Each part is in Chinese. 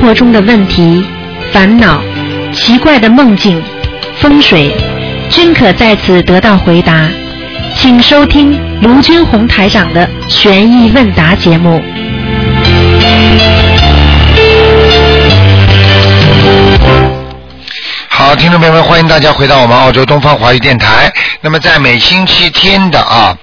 活中的问题、烦恼、奇怪的梦境、风水，均可在此得到回答。请收听卢军红台长的悬疑问答节目。好，听众朋友们，欢迎大家回到我们澳洲东方华语电台。那么在每星期天的啊。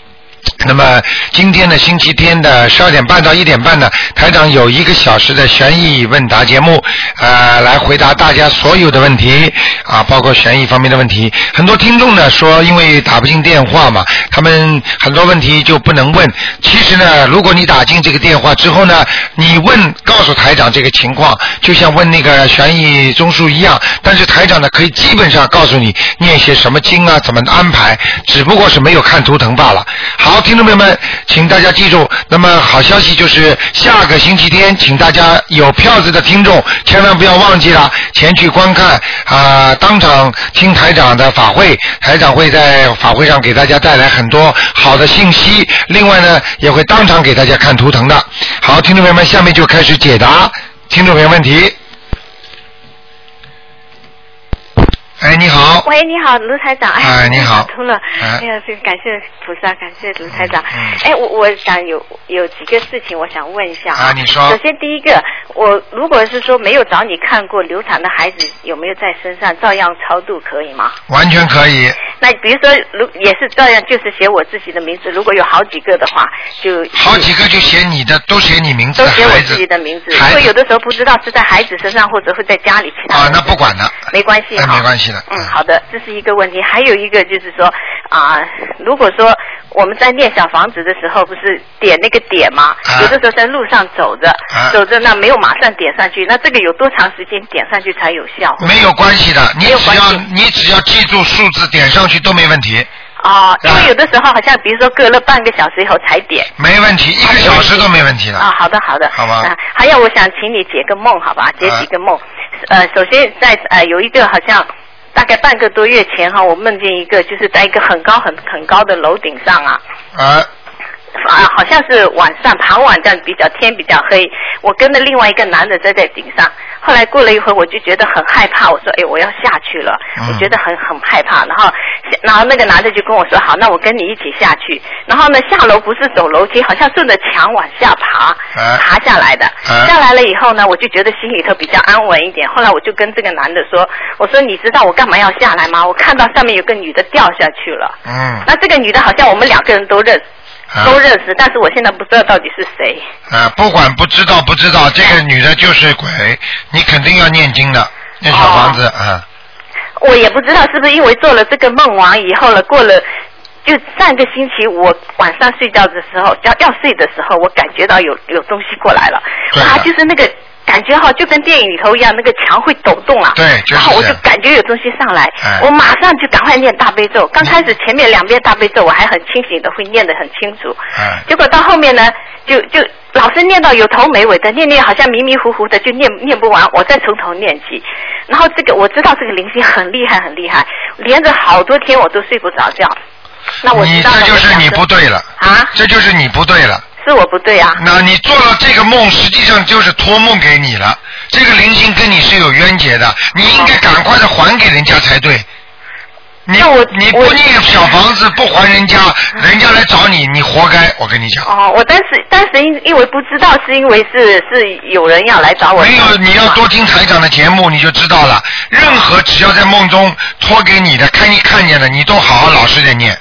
那么今天呢星期天的十二点半到一点半呢，台长有一个小时的悬疑问答节目，呃，来回答大家所有的问题。啊，包括悬疑方面的问题。很多听众呢说，因为打不进电话嘛，他们很多问题就不能问。其实呢，如果你打进这个电话之后呢，你问告诉台长这个情况，就像问那个悬疑综述一样。但是台长呢，可以基本上告诉你念些什么经啊，怎么安排，只不过是没有看图腾罢了。好。听众朋友们，请大家记住，那么好消息就是下个星期天，请大家有票子的听众千万不要忘记了前去观看啊，当场听台长的法会，台长会在法会上给大家带来很多好的信息，另外呢也会当场给大家看图腾的。好，听众朋友们，下面就开始解答听众朋友问题。哎，你好。喂，你好，卢台长。哎，你好。通了。哎呀，这个感谢菩萨，感谢卢台长。哎，我我想有有几个事情，我想问一下啊。你说。首先第一个，我如果是说没有找你看过流产的孩子有没有在身上，照样超度可以吗？完全可以。那比如说，如也是照样，就是写我自己的名字。如果有好几个的话，就。好几个就写你的，都写你名字。都写我自己的名字。孩子。有的时候不知道是在孩子身上，或者会在家里其他。啊，那不管了。没关系。没关系。嗯，好的，这是一个问题。还有一个就是说啊，如果说我们在念小房子的时候，不是点那个点吗？有的时候在路上走着，走着那没有马上点上去，那这个有多长时间点上去才有效？没有关系的，你只要你只要记住数字点上去都没问题。哦，因为有的时候好像比如说隔了半个小时以后才点。没问题，一个小时都没问题的。啊，好的好的。好吧。还有，我想请你解个梦，好吧？解几个梦。呃，首先在呃有一个好像。大概半个多月前哈，我梦见一个，就是在一个很高很很高的楼顶上啊。啊。啊，好像是晚上傍晚这样比较天比较黑，我跟着另外一个男的站在顶上。后来过了一会儿，我就觉得很害怕，我说：“哎，我要下去了。”我觉得很很害怕。然后，然后那个男的就跟我说：“好，那我跟你一起下去。”然后呢，下楼不是走楼梯，好像顺着墙往下爬，爬下来的。下来了以后呢，我就觉得心里头比较安稳一点。后来我就跟这个男的说：“我说你知道我干嘛要下来吗？我看到上面有个女的掉下去了。”嗯。那这个女的好像我们两个人都认。都认识，但是我现在不知道到底是谁。啊，不管不知道不知道，这个女的就是鬼，你肯定要念经的，念小房子啊。我也不知道是不是因为做了这个梦完以后了，过了就上个星期我晚上睡觉的时候，要要睡的时候，我感觉到有有东西过来了，啊，就是那个。感觉哈，就跟电影里头一样，那个墙会抖动啊。对，然后我就感觉有东西上来，我马上就赶快念大悲咒。刚开始前面两遍大悲咒我还很清醒的，会念得很清楚。结果到后面呢，就就老是念到有头没尾的，念念好像迷迷糊糊的，就念念不完，我再从头念起。然后这个我知道这个灵性很厉害很厉害，连着好多天我都睡不着觉。那我你这就是你不对了啊！这就是你不对了。是我不对啊！那你做了这个梦，实际上就是托梦给你了。这个灵性跟你是有冤结的，你应该赶快的还给人家才对。你你不念小房子不还人家，人家来找你，你活该！我跟你讲。哦，我当时当时因因为不知道，是因为是是有人要来找我。没有，你要多听台长的节目，你就知道了。任何只要在梦中托给你的，看你看见的，你都好好老实的念。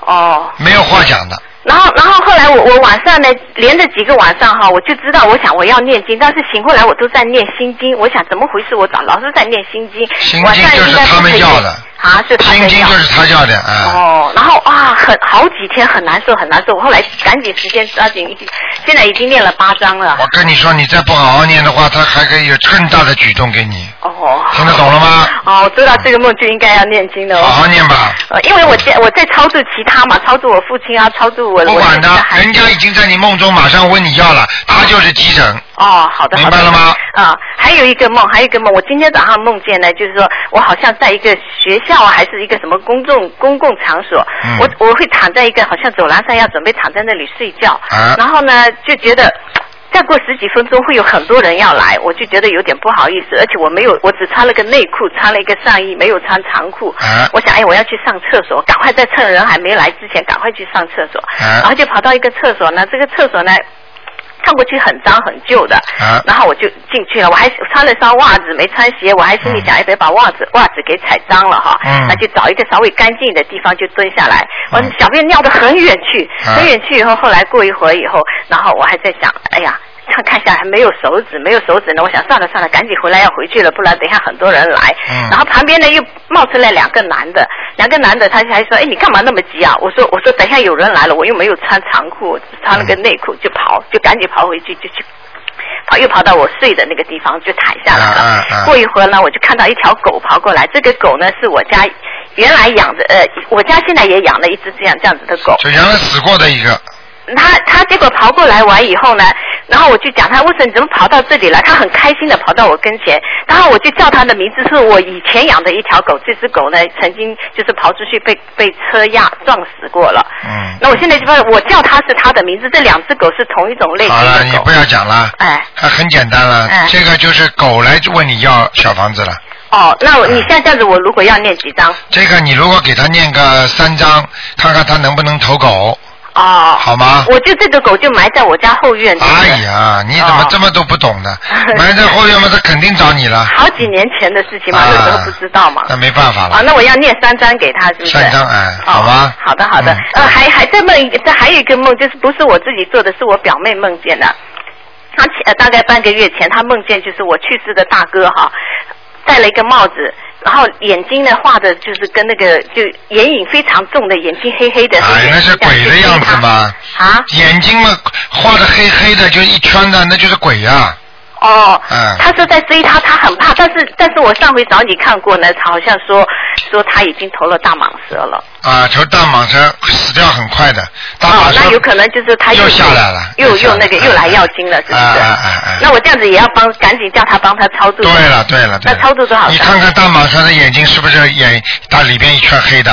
哦。没有话讲的。然后，然后后来我我晚上呢，连着几个晚上哈，我就知道，我想我要念经，但是醒过来我都在念心经，我想怎么回事？我早老是在念心经，心经就是他们要的。啊，是他心经就是他要的啊。哦，然后啊，很好几天很难受，很难受。我后来赶紧时间抓紧，现在已经念了八章了。我跟你说，你再不好好念的话，他还可以有更大的举动给你。哦。听得懂了吗？哦，我知道这个梦就应该要念经的。好好念吧。呃，因为我在我在操作其他嘛，操作我父亲啊，超度我。不管他，人家已经在你梦中马上问你要了，他就是急诊。哦，好的，明白了吗？啊，还有一个梦，还有一个梦，我今天早上梦见呢，就是说我好像在一个学校还是一个什么公众公共场所，我我会躺在一个好像走廊上，要准备躺在那里睡觉，然后呢就觉得。再过十几分钟会有很多人要来，我就觉得有点不好意思，而且我没有，我只穿了个内裤，穿了一个上衣，没有穿长裤。我想，哎，我要去上厕所，赶快在趁人还没来之前，赶快去上厕所。然后就跑到一个厕所呢，这个厕所呢。看过去很脏很旧的，然后我就进去了。我还穿了双袜子，没穿鞋。我还心里想，哎，别把袜子袜子给踩脏了哈。那就找一个稍微干净的地方就蹲下来。我小便尿得很远去，很远去以后，后来过一会儿以后，然后我还在想，哎呀。看看下还没有手指，没有手指呢。我想算了算了，赶紧回来要回去了，不然等一下很多人来。然后旁边呢又冒出来两个男的，两个男的他还说：“哎，你干嘛那么急啊？”我说：“我说等下有人来了，我又没有穿长裤，穿了个内裤就跑，就赶紧跑回去就去跑，又跑到我睡的那个地方就躺下来了。过一会儿呢，我就看到一条狗跑过来，这个狗呢是我家原来养的，呃，我家现在也养了一只这样这样子的狗。就原来死过的一个。他他结果跑过来完以后呢，然后我就讲他为什么你怎么跑到这里来？他很开心的跑到我跟前，然后我就叫他的名字，是我以前养的一条狗，这只狗呢曾经就是跑出去被被车压撞死过了。嗯。那我现在就发现我叫它是它的名字，这两只狗是同一种类型的好了，你不要讲了。哎。它很简单了，这个就是狗来问你要小房子了。哦，那你像这样子，我如果要念几张？这个你如果给他念个三张，看看他能不能投狗。哦，好吗？我就这个狗就埋在我家后院。哎呀，你怎么这么都不懂呢？埋在后院嘛，它肯定找你了。好几年前的事情嘛，那时候不知道嘛。那没办法了。啊，那我要念三张给他，是不是？三张哎，好吧。好的好的，呃，还还在梦，这还有一个梦，就是不是我自己做的，是我表妹梦见的。她前大概半个月前，她梦见就是我去世的大哥哈，戴了一个帽子。然后眼睛呢画的就是跟那个就眼影非常重的眼睛黑黑的，哎，那是鬼的样子吗？啊？眼睛嘛画的黑黑的就一圈的，那就是鬼呀。哦，他是在追他，他很怕，但是但是我上回找你看过呢，好像说说他已经投了大蟒蛇了。啊，投大蟒蛇死掉很快的。哦，那有可能就是他又下来了，又又那个又来要精了，是不是？啊啊啊！那我这样子也要帮，赶紧叫他帮他操作。对了对了，那操作多少？你看看大蟒蛇的眼睛是不是眼它里边一圈黑的？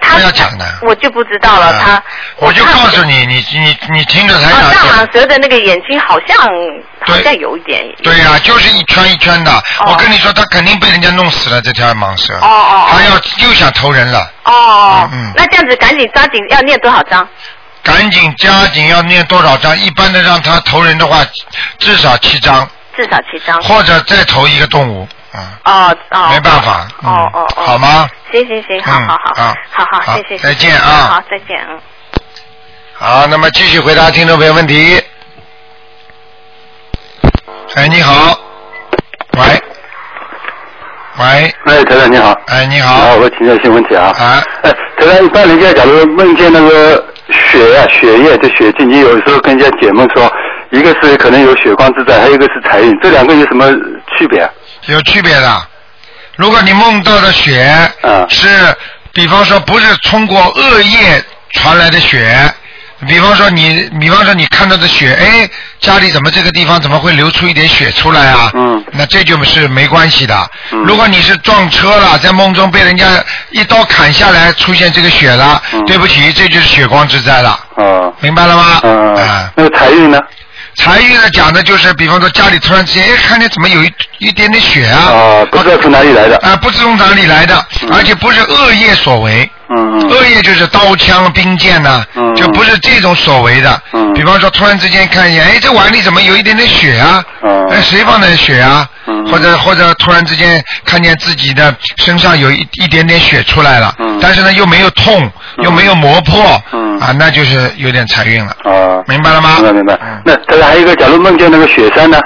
他要讲的，我就不知道了。他，我就告诉你，你你你听着才讲。大蟒蛇的那个眼睛好像好像有一点。对呀，就是一圈一圈的。我跟你说，他肯定被人家弄死了这条蟒蛇。哦哦。他要又想投人了。哦哦。嗯。那这样子，赶紧抓紧要念多少章？赶紧加紧要念多少章？一般的让他投人的话，至少七章。至少七章。或者再投一个动物。哦哦，没办法，哦哦哦，好吗？行行行，好好好，好好谢谢，再见啊，好再见嗯。好，那么继续回答听众朋友问题。哎，你好，喂，喂，哎，台长你好，哎你好，好，我请教一些问题啊，啊，哎，台长，一般人家假如梦见那个血啊血液的血迹，你有时候跟人家解梦说。一个是可能有血光之灾，还有一个是财运，这两个有什么区别？有区别的。如果你梦到的血，嗯，是，比方说不是通过恶业传来的血，比方说你，比方说你看到的血，哎，家里怎么这个地方怎么会流出一点血出来啊？嗯，那这就是没关系的。嗯，如果你是撞车了，在梦中被人家一刀砍下来，出现这个血了，对不起，这就是血光之灾了。啊，明白了吗？嗯，啊，那个财运呢？财运呢，讲的就是比方说家里突然之间，哎，看见怎么有一一点点血啊？啊，不知道从哪里来的。啊，不知从哪里来的，而且不是恶业所为。嗯嗯。恶业就是刀枪兵剑呐，就不是这种所为的。嗯。比方说，突然之间看见，哎，这碗里怎么有一点点血啊？嗯。哎，谁放的血啊？嗯。或者或者突然之间看见自己的身上有一一点点血出来了，嗯。但是呢又没有痛，又没有磨破。嗯。啊，那就是有点财运了。啊。明白了吗？明白明白。那这还有一个，假如梦见那个雪山呢？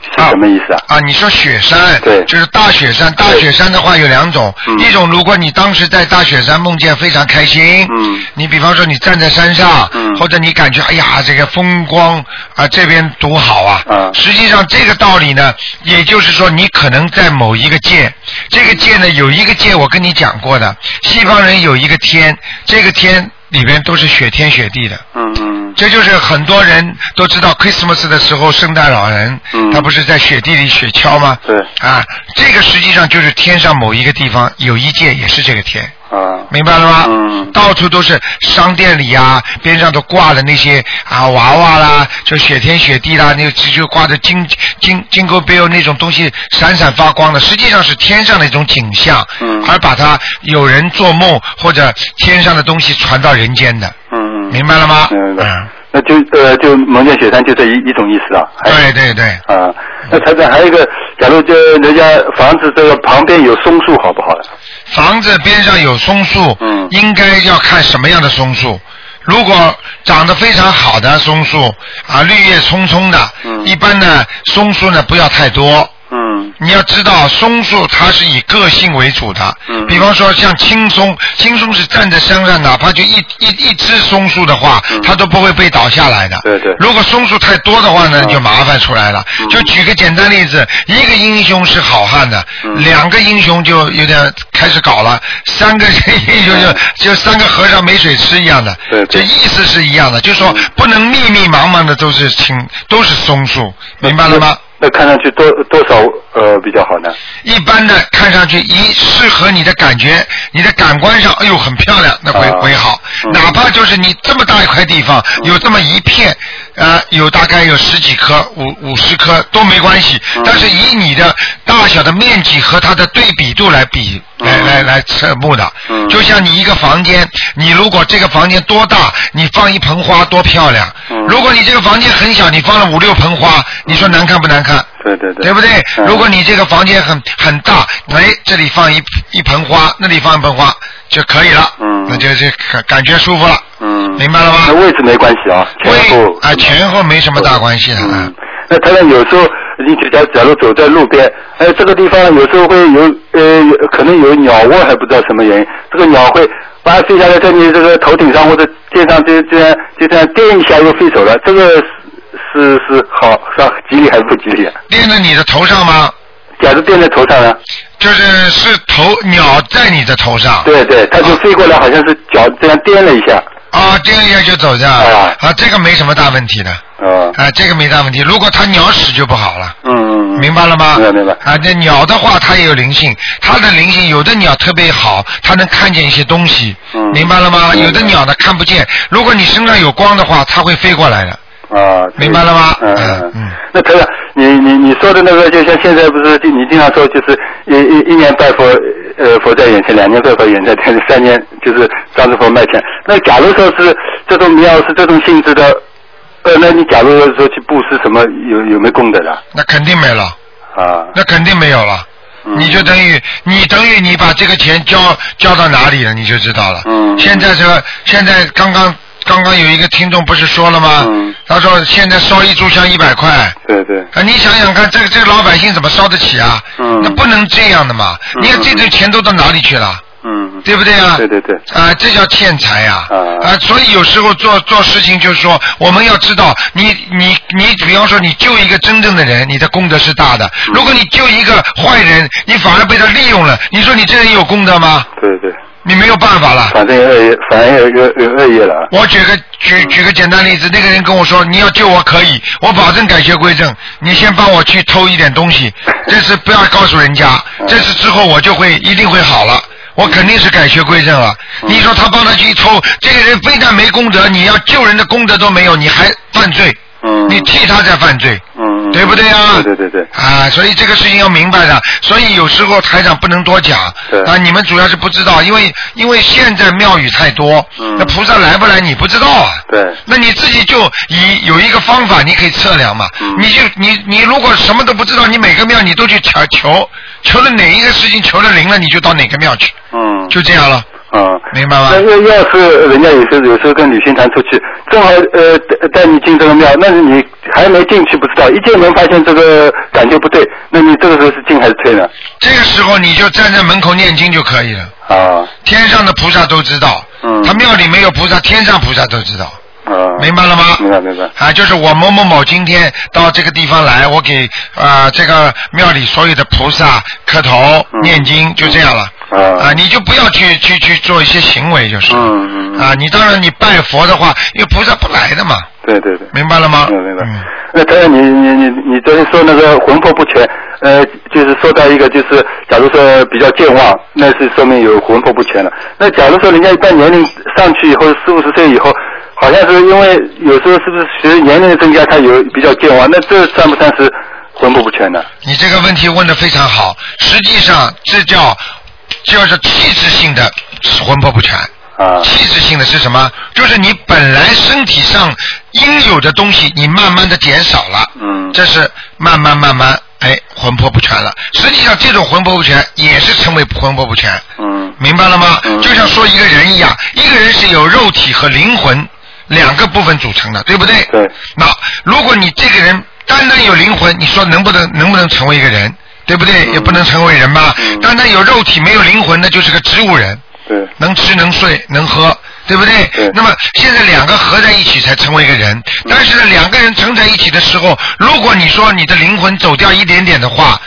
是什么意思啊？啊，你说雪山，对，就是大雪山。大雪山的话有两种，一种如果你当时在大雪山梦见非常开心，嗯，你比方说你站在山上，嗯，或者你感觉哎呀这个风光啊这边多好啊，啊，实际上这个道理呢，也就是说你可能在某一个界，这个界呢有一个界我跟你讲过的，西方人有一个天，这个天。里边都是雪天雪地的，嗯嗯，这就是很多人都知道，Christmas 的时候，圣诞老人，嗯，他不是在雪地里雪橇吗？对，啊，这个实际上就是天上某一个地方有一界也是这个天，啊，明白了吗？嗯，到处都是商店里啊，边上都挂的那些啊娃娃啦，就雪天雪地啦，那就挂着金金金钩标那种东西，闪闪发光的，实际上是天上的一种景象。嗯，而把它有人做梦或者天上的东西传到人间的。嗯嗯，明白了吗？明白。那就呃，就蒙见雪山就这一一种意思啊。对对对。啊，那台长还有一个，假如就人家房子这个旁边有松树，好不好？房子边上有松树，嗯，应该要看什么样的松树。如果长得非常好的松树啊，绿叶葱葱的，嗯，一般呢，松树呢不要太多。嗯，你要知道松树它是以个性为主的，嗯，比方说像青松，青松是站在山上，哪怕就一一一只松树的话，它都不会被倒下来的。对对。如果松树太多的话呢，就麻烦出来了。就举个简单例子，一个英雄是好汉的，两个英雄就有点开始搞了，三个英雄就就三个和尚没水吃一样的。对。这意思是一样的，就说不能密密麻麻的都是青都是松树，明白了吗？那看上去多多少呃比较好呢？一般的看上去一适合你的感觉，你的感官上，哎呦很漂亮，那会会好。哪怕就是你这么大一块地方，有这么一片，呃，有大概有十几棵、五五十棵都没关系。但是以你的大小的面积和它的对比度来比，来来来测目的。就像你一个房间，你如果这个房间多大，你放一盆花多漂亮。如果你这个房间很小，你放了五六盆花，你说难看不难看？对对对，对不对？如果你这个房间很很大，哎，这里放一一盆花，那里放一盆花就可以了，嗯，那就就感感觉舒服了，嗯，明白了吗？那位置没关系啊，前后啊前后没什么大关系的，嗯，那他们有时候你假假如走在路边，哎，这个地方有时候会有呃可能有鸟窝，还不知道什么原因，这个鸟会把它飞下来在你这个头顶上或者肩上，就这样就这样垫一下又飞走了，这个。是是好是吉利还是不吉利？啊垫在你的头上吗？假如垫在头上呢？就是是头鸟在你的头上。对对，它就飞过来，好像是脚这样颠了一下。啊，颠一下就走掉。啊啊，这个没什么大问题的。啊啊，这个没大问题。如果它鸟屎就不好了。嗯嗯嗯。明白了吗？明白明白。啊，那鸟的话，它也有灵性。它的灵性，有的鸟特别好，它能看见一些东西。嗯。明白了吗？有的鸟呢看不见。如果你身上有光的话，它会飞过来的。啊，明白了吗？嗯嗯嗯。那台长，你你你说的那个，就像现在不是你经常说，就是一一一年拜佛，呃，佛在眼前；两年拜佛，眼在天；三年就是张着佛卖钱。那假如说是这种庙是这种性质的，呃，那你假如说去布施什么，有有没有功德的？那肯定没了。啊。那肯定没有了。你就等于你等于你把这个钱交交到哪里了，你就知道了。嗯。现在这现在刚刚。刚刚有一个听众不是说了吗？他说现在烧一炷香一百块。对对。啊，你想想看，这个这个老百姓怎么烧得起啊？嗯。那不能这样的嘛！你看这堆钱都到哪里去了？嗯。对不对啊？对对对。啊，这叫欠财呀！啊。啊，所以有时候做做事情就是说，我们要知道，你你你，比方说你救一个真正的人，你的功德是大的。如果你救一个坏人，你反而被他利用了，你说你这人有功德吗？对对。你没有办法了，反正恶业，反正有有有恶业了。我举个举举个简单例子，那个人跟我说：“你要救我可以，我保证改邪归正。你先帮我去偷一点东西，这次不要告诉人家，这次之后我就会一定会好了，我肯定是改邪归正了。”你说他帮他去偷，这个人非但没功德，你要救人的功德都没有，你还犯罪。嗯，你替他在犯罪，嗯，对不对啊？对对对对。啊，所以这个事情要明白的，所以有时候台长不能多讲。对。啊，你们主要是不知道，因为因为现在庙宇太多，嗯，那菩萨来不来你不知道啊。对。那你自己就以有一个方法，你可以测量嘛。嗯。你就你你如果什么都不知道，你每个庙你都去求求，求了哪一个事情求了灵了，你就到哪个庙去。嗯。就这样了。啊，明白吗？那要要是人家有时候有时候跟旅行团出去，正好呃带带你进这个庙，那是你还没进去不知道，一进门发现这个感觉不对，那你这个时候是进还是退呢？这个时候你就站在门口念经就可以了。啊。天上的菩萨都知道。嗯。他庙里没有菩萨，天上菩萨都知道。啊。明白了吗？明白明白。啊，就是我某某某今天到这个地方来，我给啊这个庙里所有的菩萨磕头念经，就这样了。啊，你就不要去去去做一些行为，就是啊，你当然你拜佛的话，因为菩萨不来的嘛，对对对，明白了吗？明白明白。那当然，你你你你昨天说那个魂魄不全，呃，就是说到一个就是，假如说比较健忘，那是说明有魂魄不全了。那假如说人家一旦年龄上去以后，四五十岁以后，好像是因为有时候是不是随着年龄的增加，他有比较健忘，那这算不算是魂魄不全呢？你这个问题问的非常好，实际上这叫叫做气质性的魂魄不全。啊。气质性的是什么？就是你本来身体上应有的东西，你慢慢的减少了。嗯。这是慢慢慢慢，哎，魂魄不全了。实际上，这种魂魄不全也是称为魂魄不全。嗯。明白了吗？就像说一个人一样，一个人是有肉体和灵魂两个部分组成的，对不对？对。那如果你这个人单单有灵魂，你说能不能能不能成为一个人？对不对？也不能成为人吧。单单有肉体没有灵魂，那就是个植物人。对。能吃能睡能喝，对不对？对。那么现在两个合在一起才成为一个人，但是呢，两个人成在一起的时候，如果你说你的灵魂走掉一点点的话，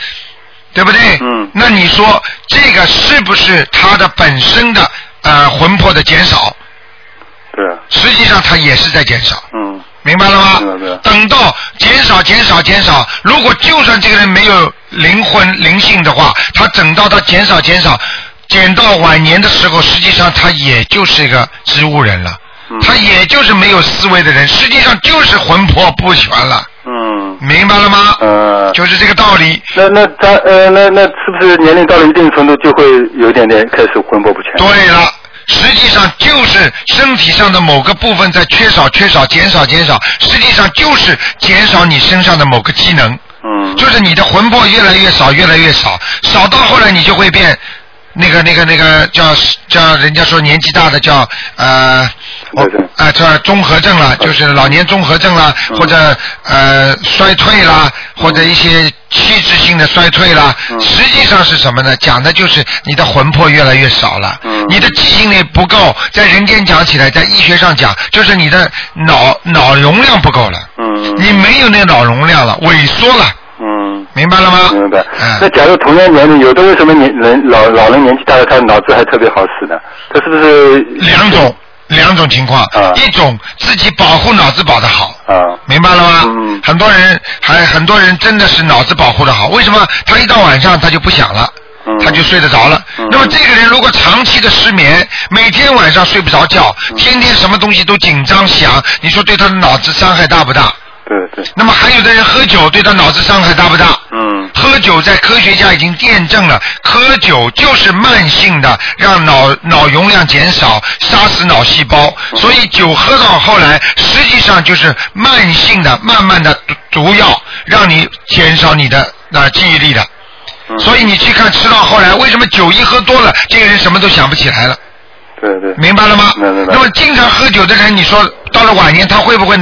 对不对？嗯。那你说这个是不是他的本身的呃魂魄的减少？对。实际上它也是在减少。嗯。明白了吗？等到减少、减少、减少，如果就算这个人没有灵魂、灵性的话，他等到他减少、减少，减到晚年的时候，实际上他也就是一个植物人了，嗯他也就是没有思维的人，实际上就是魂魄不全了。嗯。明白了吗？呃。就是这个道理。那那他呃那那是不是年龄到了一定程度就会有一点点开始魂魄不全？对了，实际上就是身体上的某个部分在缺少、缺少、减少、减少，实际上就是减少你身上的某个机能。嗯。就是你的魂魄越来越少，越来越少，少到后来你就会变。那个、那个、那个叫叫人家说年纪大的叫呃，我啊这综合症了，就是老年综合症了，或者呃衰退啦，或者一些器质性的衰退啦。实际上是什么呢？讲的就是你的魂魄越来越少了，你的记忆力不够。在人间讲起来，在医学上讲，就是你的脑脑容量不够了，你没有那个脑容量了，萎缩了。嗯，明白了吗？明白。那假如同样年龄，有的为什么年人老老人年纪大了，他脑子还特别好使呢？他是不是两种两种情况？一种自己保护脑子保得好，啊，明白了吗？嗯。很多人还很多人真的是脑子保护的好，为什么？他一到晚上他就不想了。他就睡得着了。那么这个人如果长期的失眠，每天晚上睡不着觉，天天什么东西都紧张想，你说对他的脑子伤害大不大？对对。那么还有的人喝酒对他脑子伤害大不大？嗯。喝酒在科学家已经验证了，喝酒就是慢性的让脑脑容量减少，杀死脑细胞。所以酒喝到后来，实际上就是慢性的、慢慢的毒毒药，让你减少你的那、记忆力的。所以你去看吃到后来，为什么酒一喝多了，这个人什么都想不起来了？对对。明白了吗？那么经常喝酒的人，你说到了晚年他会不会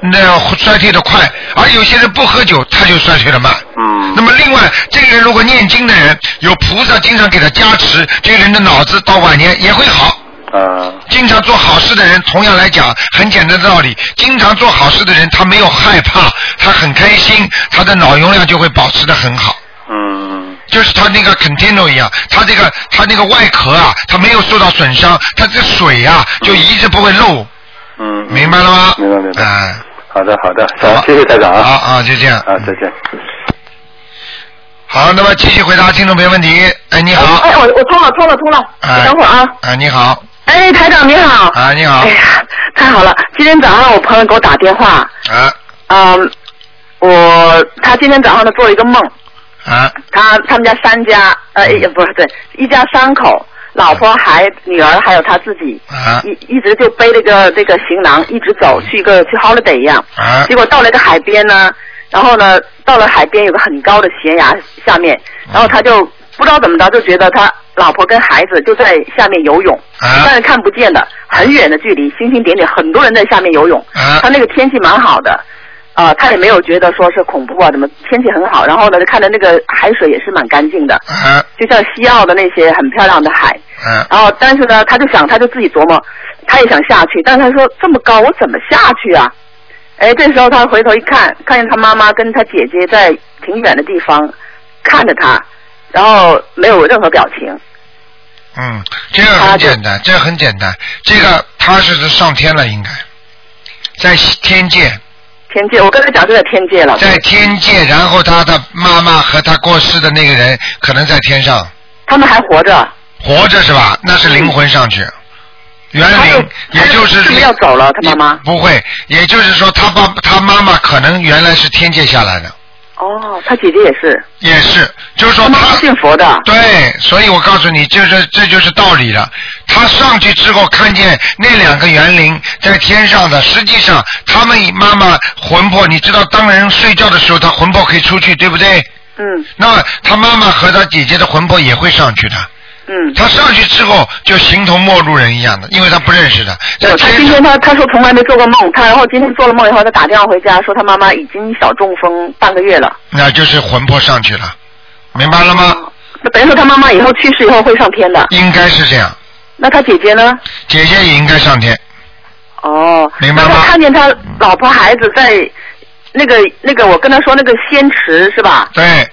那衰退的快？而有些人不喝酒，他就衰退的慢。嗯。那么另外，这个人如果念经的人，有菩萨经常给他加持，这个人的脑子到晚年也会好。啊。经常做好事的人，同样来讲，很简单的道理，经常做好事的人，他没有害怕，他很开心，他的脑容量就会保持的很好。嗯。就是他那个 container 一样，他这个他那个外壳啊，他没有受到损伤，他这水啊就一直不会漏。嗯。明白了吗？明白明白。哎。好的好的，好，谢谢台长啊。好啊，就这样。啊，再见。好，那么继续回答听众朋友问题。哎，你好。哎，我我通了通了通了，哎等会儿啊。哎，你好。哎，台长你好。啊，你好。哎呀，太好了！今天早上我朋友给我打电话，啊嗯，我他今天早上他做了一个梦，啊他他们家三家，呃，嗯也不是对，一家三口，老婆、孩、女儿还有他自己，啊。一一直就背了个这个行囊，一直走去一个去 holiday 一样，啊。结果到了一个海边呢，然后呢，到了海边有个很高的悬崖下面，然后他就不知道怎么着，就觉得他老婆跟孩子就在下面游泳，啊。但是看不见的，很远的距离，星星点点，很多人在下面游泳，啊。他那个天气蛮好的。啊、他也没有觉得说是恐怖啊，怎么天气很好，然后呢，就看着那个海水也是蛮干净的，啊就像西澳的那些很漂亮的海。啊然后，但是呢，他就想，他就自己琢磨，他也想下去，但是他说这么高，我怎么下去啊？哎，这时候他回头一看，看见他妈妈跟他姐姐在挺远的地方看着他，然后没有任何表情。嗯，这个很简单，这个很简单，这个他是上天了，应该。在天界。天界，我刚才讲就在天界了。在天界，然后他的妈妈和他过世的那个人可能在天上。他们还活着。活着是吧？那是灵魂上去。园灵，也就是要走了？他妈妈不会，也就是说，他爸他妈妈可能原来是天界下来的。哦，他姐姐也是。也是，就是说他信佛的。对，所以我告诉你，就是这就是道理了。他上去之后看见那两个园林在天上的，实际上他们妈妈魂魄，你知道，当人睡觉的时候，他魂魄可以出去，对不对？嗯。那他妈妈和他姐姐的魂魄也会上去的。嗯，他上去之后就形同陌路人一样的，因为他不认识的。他今天他他说从来没做过梦，他然后今天做了梦以后，他打电话回家说他妈妈已经小中风半个月了。那就是魂魄上去了，明白了吗？那等于说他妈妈以后去世以后会上天的。应该是这样。那他姐姐呢？姐姐也应该上天。哦。明白吗？他看见他老婆孩子在那个那个，我跟他说那个仙池是吧？对。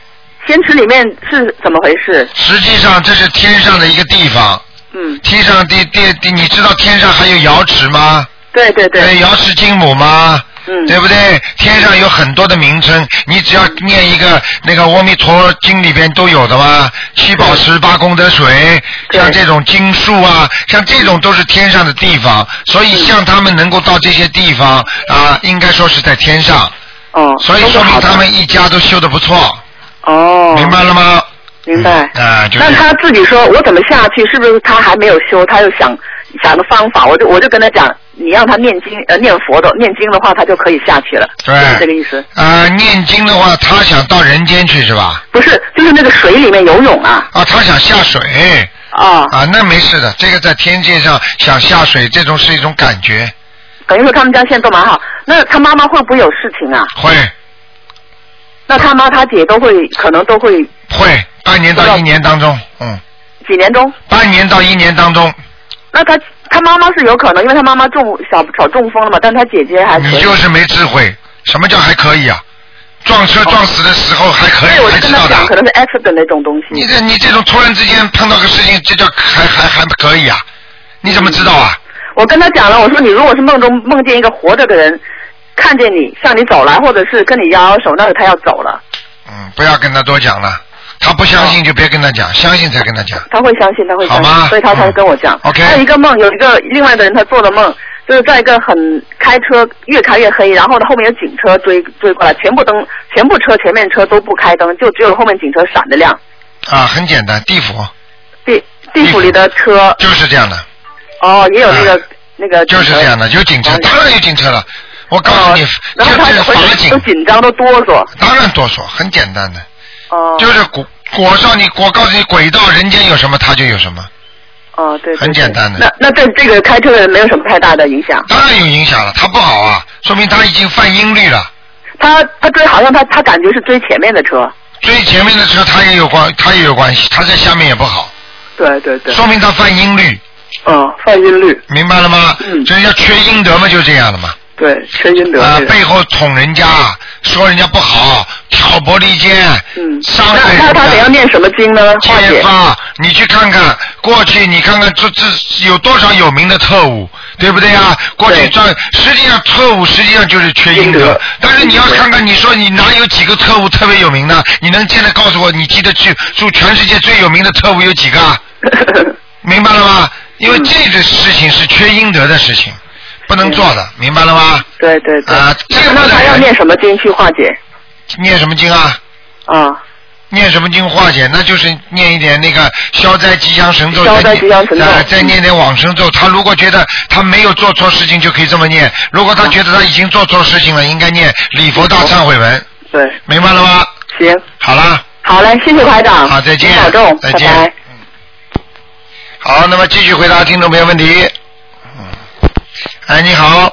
仙池里面是怎么回事？实际上这是天上的一个地方。嗯。天上地地地，你知道天上还有瑶池吗？对对对。对，瑶池金母吗？嗯。对不对？天上有很多的名称，你只要念一个那个《阿弥陀经》里边都有的嘛，七宝十、八功德水，像这种经树啊，像这种都是天上的地方，所以像他们能够到这些地方啊，应该说是在天上。哦。所以说明他们一家都修的不错。哦，明白了吗？明白。啊，就那他自己说，我怎么下去？是不是他还没有修？他又想想个方法，我就我就跟他讲，你让他念经呃念佛的，念经的话，他就可以下去了。对，就是这个意思。啊，念经的话，他想到人间去是吧？不是，就是那个水里面游泳啊。啊，他想下水。啊。啊，那没事的，这个在天界上想下水，这种是一种感觉。等于说他们家现在都蛮好，那他妈妈会不会有事情啊？会。那他妈他姐都会，可能都会。会，半年到一年当中，嗯。几年中？半年到一年当中。那他他妈妈是有可能，因为他妈妈中小小中风了嘛，但他姐姐还。你就是没智慧，什么叫还可以啊？撞车撞死的时候还可以，还知道的。可能是 accident 那种东西。你这你这种突然之间碰到个事情，这叫还还还可以啊？你怎么知道啊？我跟他讲了，我说你如果是梦中梦见一个活着的人。看见你向你走来，或者是跟你摇摇手，那是他要走了。嗯，不要跟他多讲了，他不相信就别跟他讲，相信才跟他讲。他会相信，他会相信，所以他才跟我讲。OK。还有一个梦，有一个另外的人他做的梦，就是在一个很开车越开越黑，然后呢后面有警车追追过来，全部灯全部车前面车都不开灯，就只有后面警车闪着亮。啊，很简单，地府。地地府里的车。就是这样的。哦，也有那个那个。就是这样的，有警车，当然有警车了。我告诉你，就是法警都紧张，都哆嗦。当然哆嗦，很简单的。哦。就是果果上你，我告诉你，轨道人间有什么，他就有什么。哦，对。很简单的。那那对这个开车的人没有什么太大的影响。当然有影响了，他不好啊，说明他已经犯阴律了。他他追，好像他他感觉是追前面的车。追前面的车，他也有关，他也有关系，他在下面也不好。对对对。说明他犯阴律。嗯，犯阴律。明白了吗？嗯。这叫缺阴德嘛，就这样了嘛。对，缺阴德。啊，背后捅人家，说人家不好，挑拨离间，嗯，伤害人那那他得要念什么经呢？揭发，你去看看过去，你看看这这有多少有名的特务，对不对啊？过去这实际上特务实际上就是缺阴德，但是你要看看，你说你哪有几个特务特别有名的？你能现在告诉我，你记得去住全世界最有名的特务有几个？明白了吗？因为这个事情是缺阴德的事情。不能做的，明白了吗？对对对。啊，这那他要念什么经去化解？念什么经啊？啊。念什么经化解？那就是念一点那个消灾吉祥神咒。消灾吉祥神咒。再念点往生咒。他如果觉得他没有做错事情，就可以这么念；如果他觉得他已经做错事情了，应该念礼佛大忏悔文。对。明白了吗？行。好了。好嘞，谢谢台长。好，再见。保重，再见。嗯。好，那么继续回答听众朋友问题。哎，你好。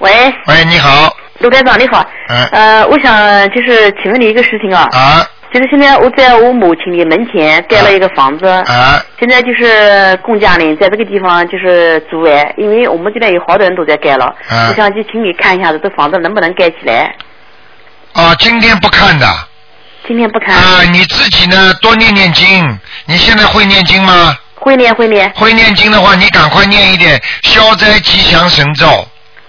喂。喂，你好。卢台长，你好。嗯。呃，我想就是请问你一个事情啊。啊。就是现在我在我母亲的门前盖了一个房子。啊。现在就是公家呢，在这个地方就是租哎，因为我们这边有好多人都在盖了。啊。我想去请你看一下子，这房子能不能盖起来。啊，今天不看的。今天不看。啊，你自己呢，多念念经。你现在会念经吗？会念会念。会念经的话，你赶快念一点消灾吉祥神咒。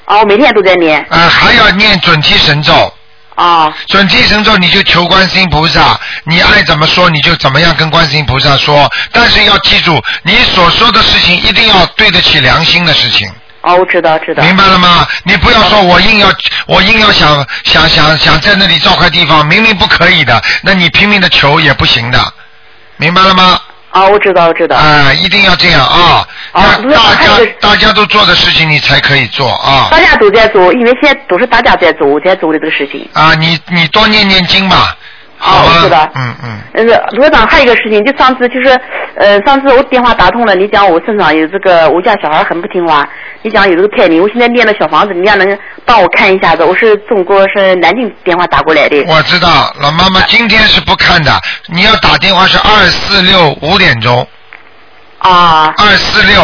哦，我每天都在念。啊，还要念准提神咒。啊。准提神咒，你就求观世音菩萨，你爱怎么说你就怎么样跟观世音菩萨说，但是要记住，你所说的事情一定要对得起良心的事情。哦，我知道，知道。明白了吗？你不要说我硬要，我硬要想想想想在那里造块地方，明明不可以的，那你拼命的求也不行的，明白了吗？啊，我知道，我知道。啊，一定要这样啊！啊，大家大家都做的事情，你才可以做啊！大家都在做，因为现在都是大家在做，在做的这个事情。啊，你你多念念经吧。啊，我知道。嗯嗯。呃，罗院长还有一个事情，就上次就是，呃，上次我电话打通了，你讲我身上有这个，我家小孩很不听话，你讲有这个胎灵，我现在念了小房子，你俩能帮我看一下子？我是中国是南京电话打过来的。我知道，老妈妈今天是不看的，你要打电话是二四六五点钟。啊。二四六。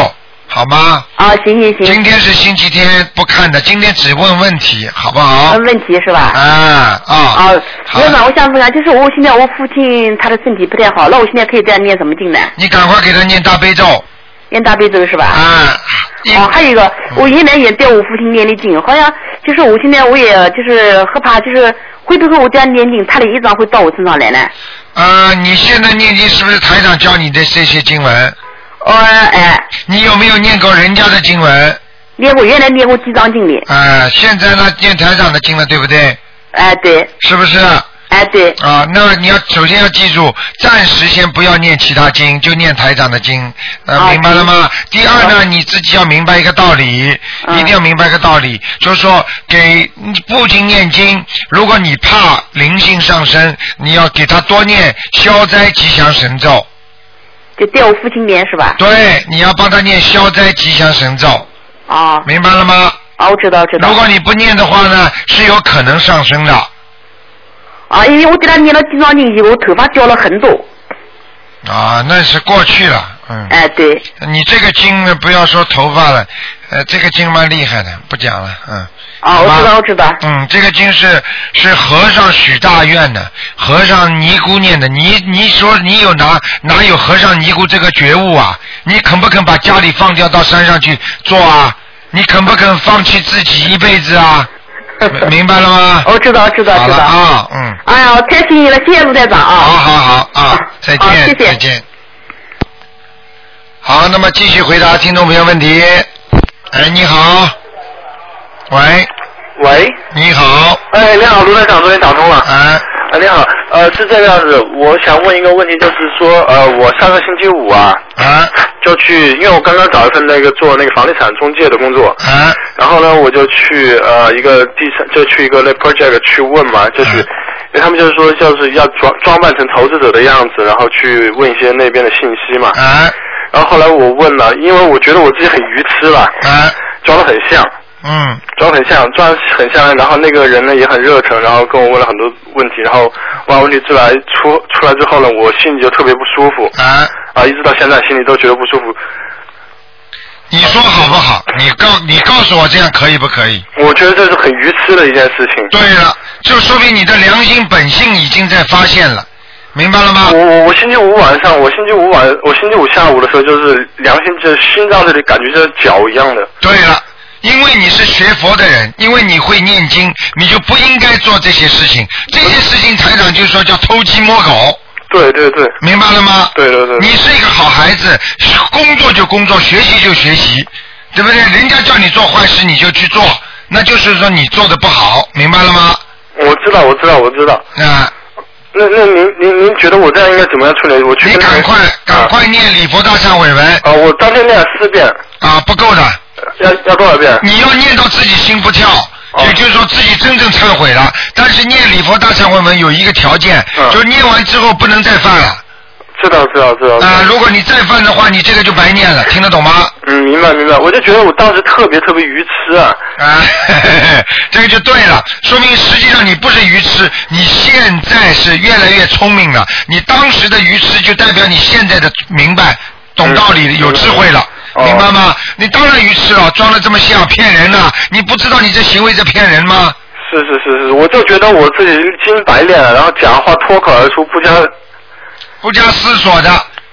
好吗？啊，行行行。今天是星期天，不看的。今天只问问题，好不好？问问题是吧？啊啊。啊，院长，我想问下，就是我现在我父亲他的身体不太好，那我现在可以这样念什么经呢？你赶快给他念大悲咒。念大悲咒是吧？啊。哦，还有一个，我原来也带我父亲念的经，好像就是我现在我也就是害怕，就是会不会我这样念经，他的业障会到我身上来呢？啊，你现在念经是不是台长教你的这些经文？哦哎，你有没有念过人家的经文？念过，原来念过几张经的。啊，现在呢念台长的经了，对不对？哎，对。是不是？哎，对。啊，那你要首先要记住，暂时先不要念其他经，就念台长的经，呃，明白了吗？第二呢，你自己要明白一个道理，一定要明白一个道理，就是说给父亲念经，如果你怕灵性上升，你要给他多念消灾吉祥神咒。就带我父亲念是吧？对，你要帮他念消灾吉祥神咒。啊。明白了吗？啊，我知道，知道。如果你不念的话呢，是有可能上升的。啊，因为我给他念了几张经以后，头发掉了很多。啊，那是过去了，嗯。哎，对。你这个经不要说头发了，呃，这个经蛮厉害的，不讲了，嗯。啊，我知道，我知道。嗯，这个经是是和尚许大愿的，和尚尼姑念的。你你说你有哪哪有和尚尼姑这个觉悟啊？你肯不肯把家里放掉到山上去做啊？你肯不肯放弃自己一辈子啊？明白了吗？我知道，知道，知道。啊，嗯。哎呀，太幸运了，谢谢卢台长啊！好好好啊，再见，谢谢，再见。好，那么继续回答听众朋友问题。哎，你好。喂，喂，你好，哎，你好，卢台长，终于打通了。哎，啊，你好，呃，是这个样子，我想问一个问题，就是说，呃，我上个星期五啊，啊，就去，因为我刚刚找一份那个做那个房地产中介的工作，啊，然后呢，我就去呃一个地产，就去一个那 project 去问嘛，就是，因为他们就是说，就是要装装扮成投资者的样子，然后去问一些那边的信息嘛，啊，然后后来我问了，因为我觉得我自己很愚痴了，啊，装的很像。嗯，装很像，装很像，然后那个人呢也很热诚，然后跟我问了很多问题，然后问完问题出来出出来之后呢，我心里就特别不舒服。啊啊，一直到现在心里都觉得不舒服。你说好不好？你告你告诉我这样可以不可以？我觉得这是很愚痴的一件事情。对了，就说明你的良心本性已经在发现了，明白了吗？我我我星期五晚上，我星期五晚，我星期五下午的时候，就是良心就心脏这里感觉像绞一样的。对了。因为你是学佛的人，因为你会念经，你就不应该做这些事情。这些事情，台长就说叫偷鸡摸狗。对对对。明白了吗？对对对。你是一个好孩子，工作就工作，学习就学习，对不对？人家叫你做坏事，你就去做，那就是说你做的不好，明白了吗？我知道，我知道，我知道。啊。那那您您您觉得我这样应该怎么样处理？我去。你赶快赶快念礼佛大忏悔文。啊，我当天念了四遍。啊，不够的。要要多少遍？你要念到自己心不跳，也就是说自己真正忏悔了。但是念礼佛大忏悔文有一个条件，就念完之后不能再犯了。知道知道知道。啊，如果你再犯的话，你这个就白念了，听得懂吗？嗯，明白明白。我就觉得我当时特别特别愚痴啊。啊，这个就对了，说明实际上你不是愚痴，你现在是越来越聪明了。你当时的愚痴就代表你现在的明白、懂道理、有智慧了。明白吗？你当然愚痴了，装的这么像，骗人呢？你不知道你这行为在骗人吗？是是是是，我就觉得我自己经白练了，然后讲话脱口而出，不加不加思索的，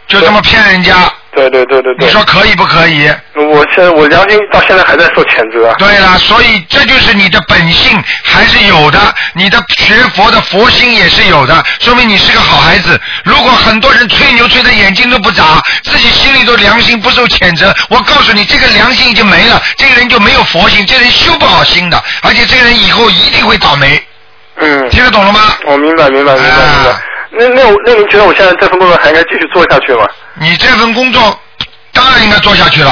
就这么骗人家。对对对对对。你说可以不可以？我现在我良心到现在还在受谴责。对了，所以这就是你的本性还是有的，你的学佛的佛心也是有的，说明你是个好孩子。如果很多人吹牛吹的眼睛都不眨，自己心里都良心不受谴责，我告诉你，这个良心已经没了，这个人就没有佛心，这个人修不好心的，而且这个人以后一定会倒霉。嗯。听得懂了吗？我明白明白明白明白。那那我那您觉得我现在这份工作还应该继续做下去吗？你这份工作当然应该做下去了。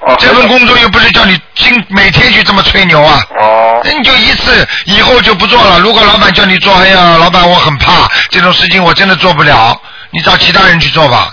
哦。这份工作又不是叫你今每天去这么吹牛啊。哦。那你就一次，以后就不做了。如果老板叫你做，哎呀，老板我很怕这种事情，我真的做不了。你找其他人去做吧。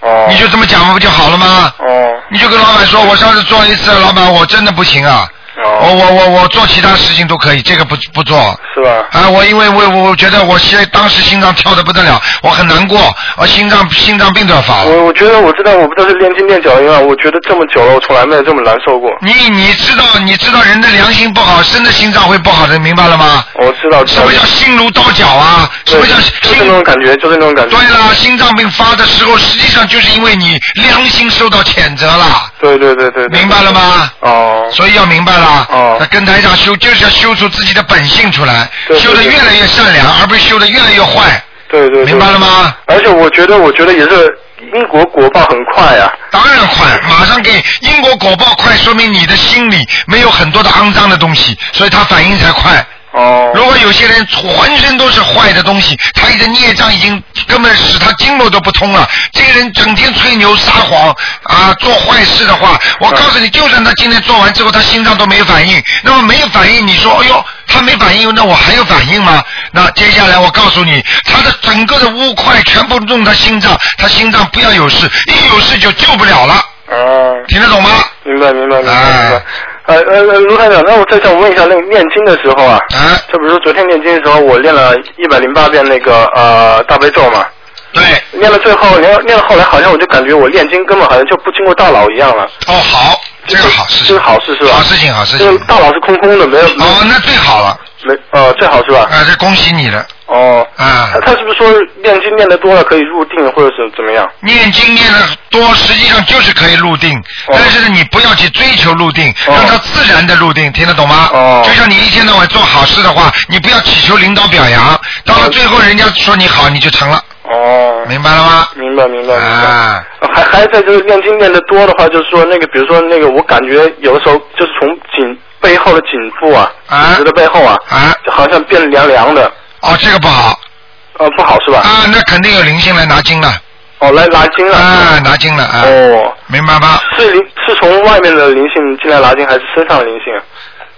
哦。你就这么讲不就好了吗？哦。你就跟老板说，我上次做一次，老板我真的不行啊。我我我我做其他事情都可以，这个不不做。是吧？啊，我因为我我觉得我现当时心脏跳的不得了，我很难过，我心脏心脏病都要发了。我我觉得我知道，我不都是练筋练脚因为我觉得这么久了，我从来没有这么难受过。你你知道你知道人的良心不好，真的心脏会不好的，明白了吗？我知道。什么叫心如刀绞啊？什么叫就是那种感觉，就是那种感觉。对了，心脏病发的时候，实际上就是因为你良心受到谴责了。对对对对。明白了吗？哦。所以要明白了。哦。那跟台上修就是要修出自己的本性出来，修的越来越善良，而不是修的越来越坏。对对。明白了吗？而且我觉得，我觉得也是英国果报很快啊。当然快，马上给英国果报快，说明你的心里没有很多的肮脏的东西，所以它反应才快。哦。如果有些人浑身都是坏的东西，他的孽障已经根本使他经络都不通了。这个人整天吹牛撒谎啊，做坏事的话，我告诉你，就算他今天做完之后，他心脏都没有反应，那么没有反应，你说，哎呦，他没反应，那我还有反应吗？那接下来我告诉你，他的整个的污块全部弄他心脏，他心脏不要有事，一有事就救不了了。哦。听得懂吗？明白明白明白明白。呃呃呃，卢台长，那我再想问一下，那个念经的时候啊，啊，就比如说昨天念经的时候，我念了一百零八遍那个呃大悲咒嘛，对，念了最后，念念到后来，好像我就感觉我念经根本好像就不经过大脑一样了。哦，好，这个好事，这是好事是吧？好事情，好事情。这个大脑是空空的，没有。哦，那最好了。没，呃，最好是吧？啊，这恭喜你了。哦。啊。他是不是说念经念的多了可以入定，或者是怎么样？念经念的多，实际上就是可以入定，但是呢，你不要去追求入定，让它自然的入定，听得懂吗？哦。就像你一天到晚做好事的话，你不要祈求领导表扬，到了最后人家说你好，你就成了。哦。明白了吗？明白明白明白。啊。还还在这个念经念的多的话，就是说那个，比如说那个，我感觉有的时候就是从颈背后的颈部啊，颈子的背后啊，啊，就好像变凉凉的。哦，这个不好。呃，不好是吧？啊，那肯定有灵性来拿经了。哦，来拿经了。啊，拿经了啊。哦。明白吗？是灵是从外面的灵性进来拿经，还是身上的灵性？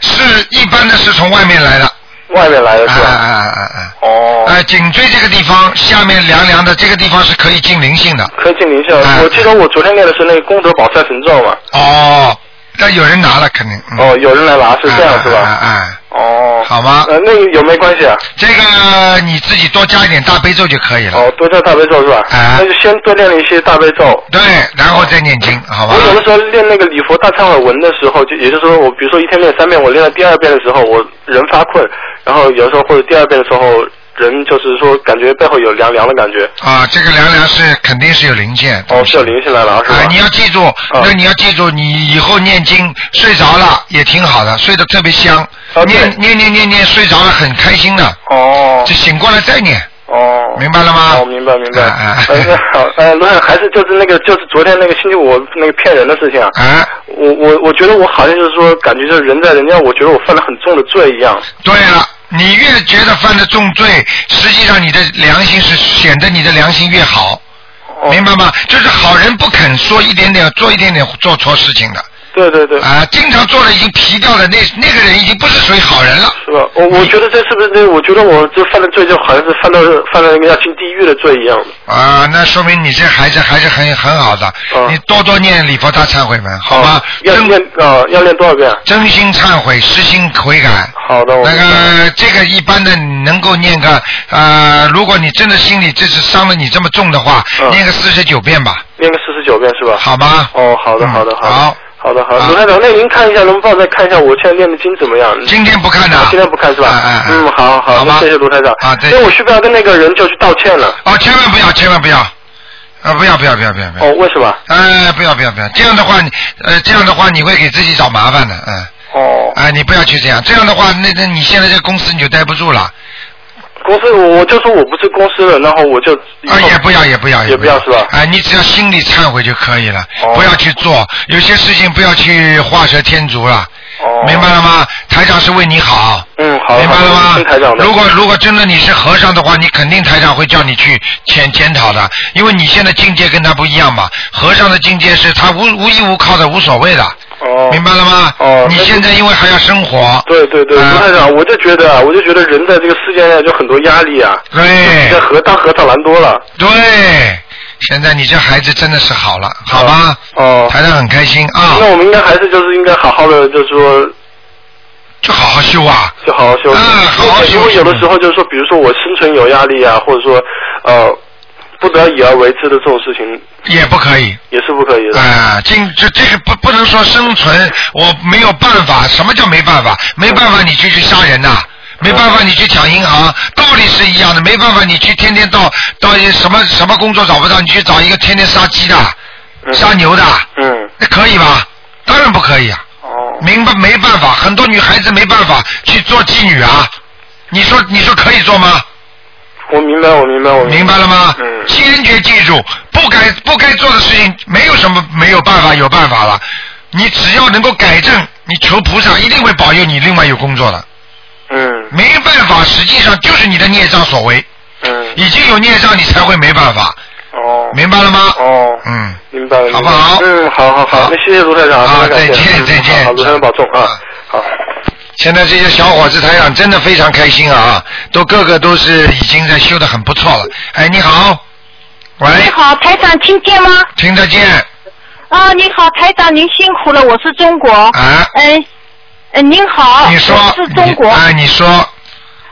是一般的是从外面来的。外面来的是吧？啊啊啊啊！哦。哎，颈椎这个地方下面凉凉的，这个地方是可以进灵性的。可以进灵性。我记得我昨天练的是那个功德宝山神咒嘛。哦，那有人拿了肯定。哦，有人来拿是这样是吧？啊啊。哦。好吗？呃，那个有没关系啊？这个你自己多加一点大悲咒就可以了。哦，多加大悲咒是吧？啊。那就先多练了一些大悲咒。对，然后再念经，好吧？我有的时候练那个礼佛大忏悔文的时候，就也就是说，我比如说一天练三遍，我练到第二遍的时候，我人发困，然后有的时候或者第二遍的时候，人就是说感觉背后有凉凉的感觉。啊，这个凉凉是肯定是有灵性。哦，是有灵性来了，是吧？啊，你要记住，那你要记住，你以后念经睡着了也挺好的，睡得特别香。念念念念念，睡着了很开心的。哦。就醒过来再念。哦。明白了吗？哦，明白明白。啊呃，好，呃，罗还是就是那个，就是昨天那个星期五那个骗人的事情啊。啊。我我我觉得我好像就是说，感觉就是人在人家，我觉得我犯了很重的罪一样。对了，你越觉得犯的重罪，实际上你的良心是显得你的良心越好，哦明白吗？就是好人不肯说一点点，做一点点做错事情的。对对对。啊，经常做了已经皮掉的那那个人已经不是属于好人了。是吧？我我觉得这是不是这？我觉得我这犯的罪就好像是犯到犯了一个要进地狱的罪一样的。啊，那说明你这孩子还是很很好的。你多多念礼佛大忏悔文，好吗？要念啊，要念多少遍？真心忏悔，实心悔改。好的，我那个这个一般的能够念个呃，如果你真的心里这次伤了你这么重的话，念个四十九遍吧。念个四十九遍是吧？好吗？哦，好的，好的，好的。好。好的，好的，卢台长，那您看一下，能不能帮我再看一下我现在念的经怎么样？今天不看的。今天不看是吧？嗯，好好好，那谢谢卢台长。啊，对。那我需不要跟那个人就去道歉了？哦，千万不要，千万不要。啊，不要不要不要不要不要。哦，为什么？哎，不要不要不要，这样的话，你呃，这样的话你会给自己找麻烦的，嗯。哦。哎，你不要去这样，这样的话，那那你现在这公司你就待不住了。公司我我就说我不是公司的，然后我就啊，也不要也不要也不要是吧？哎，你只要心里忏悔就可以了，哦不要去做，有些事情不要去画蛇添足了。哦。明白了吗？台长是为你好。嗯，好。明白了吗台长？的。如果如果真的你是和尚的话，你肯定台长会叫你去检检讨的，因为你现在境界跟他不一样嘛。和尚的境界是他无无依无靠的，无所谓的。哦。明白了吗？哦。你现在因为还要生活。对对对，啊卢台长，我就觉得啊，我就觉得人在这个世界上就很多压力啊，对在和当和尚难多了。对，现在你这孩子真的是好了，好吧？哦。台长很开心啊。那我们应该还是就是应该好好的，就是说。就好好修啊。就好好修。啊，好好修。因为有的时候就是说，比如说我生存有压力啊，或者说呃不得已而为之的这种事情，也不可以。也是不可以的。啊，这这这个不不能说生存，我没有办法。什么叫没办法？没办法，你就去杀人呐、没办法，你去抢银行，道理是一样的。没办法，你去天天到到一什么什么工作找不到，你去找一个天天杀鸡的、杀牛的，嗯，那可以吧？当然不可以啊。哦。明白没办法，很多女孩子没办法去做妓女啊。你说你说可以做吗？我明白，我明白，我明白了吗？嗯。坚决记住，不该不该做的事情，没有什么没有办法，有办法了。你只要能够改正，你求菩萨一定会保佑你，另外有工作的。嗯。没办法，实际上就是你的孽障所为。嗯。已经有孽障，你才会没办法。哦。明白了吗？哦。嗯。明白了。好不好嗯，好好好，那谢谢卢台长，啊非常感谢再见嗯再见好好卢台长保重啊，好。现在这些小伙子台长真的非常开心啊，都个个都是已经在修的很不错了。哎，你好，喂，你好，台长，听见吗？听得见。啊，你好，台长，您辛苦了，我是中国。啊。嗯、呃，您好，你说我是中国。哎，你说，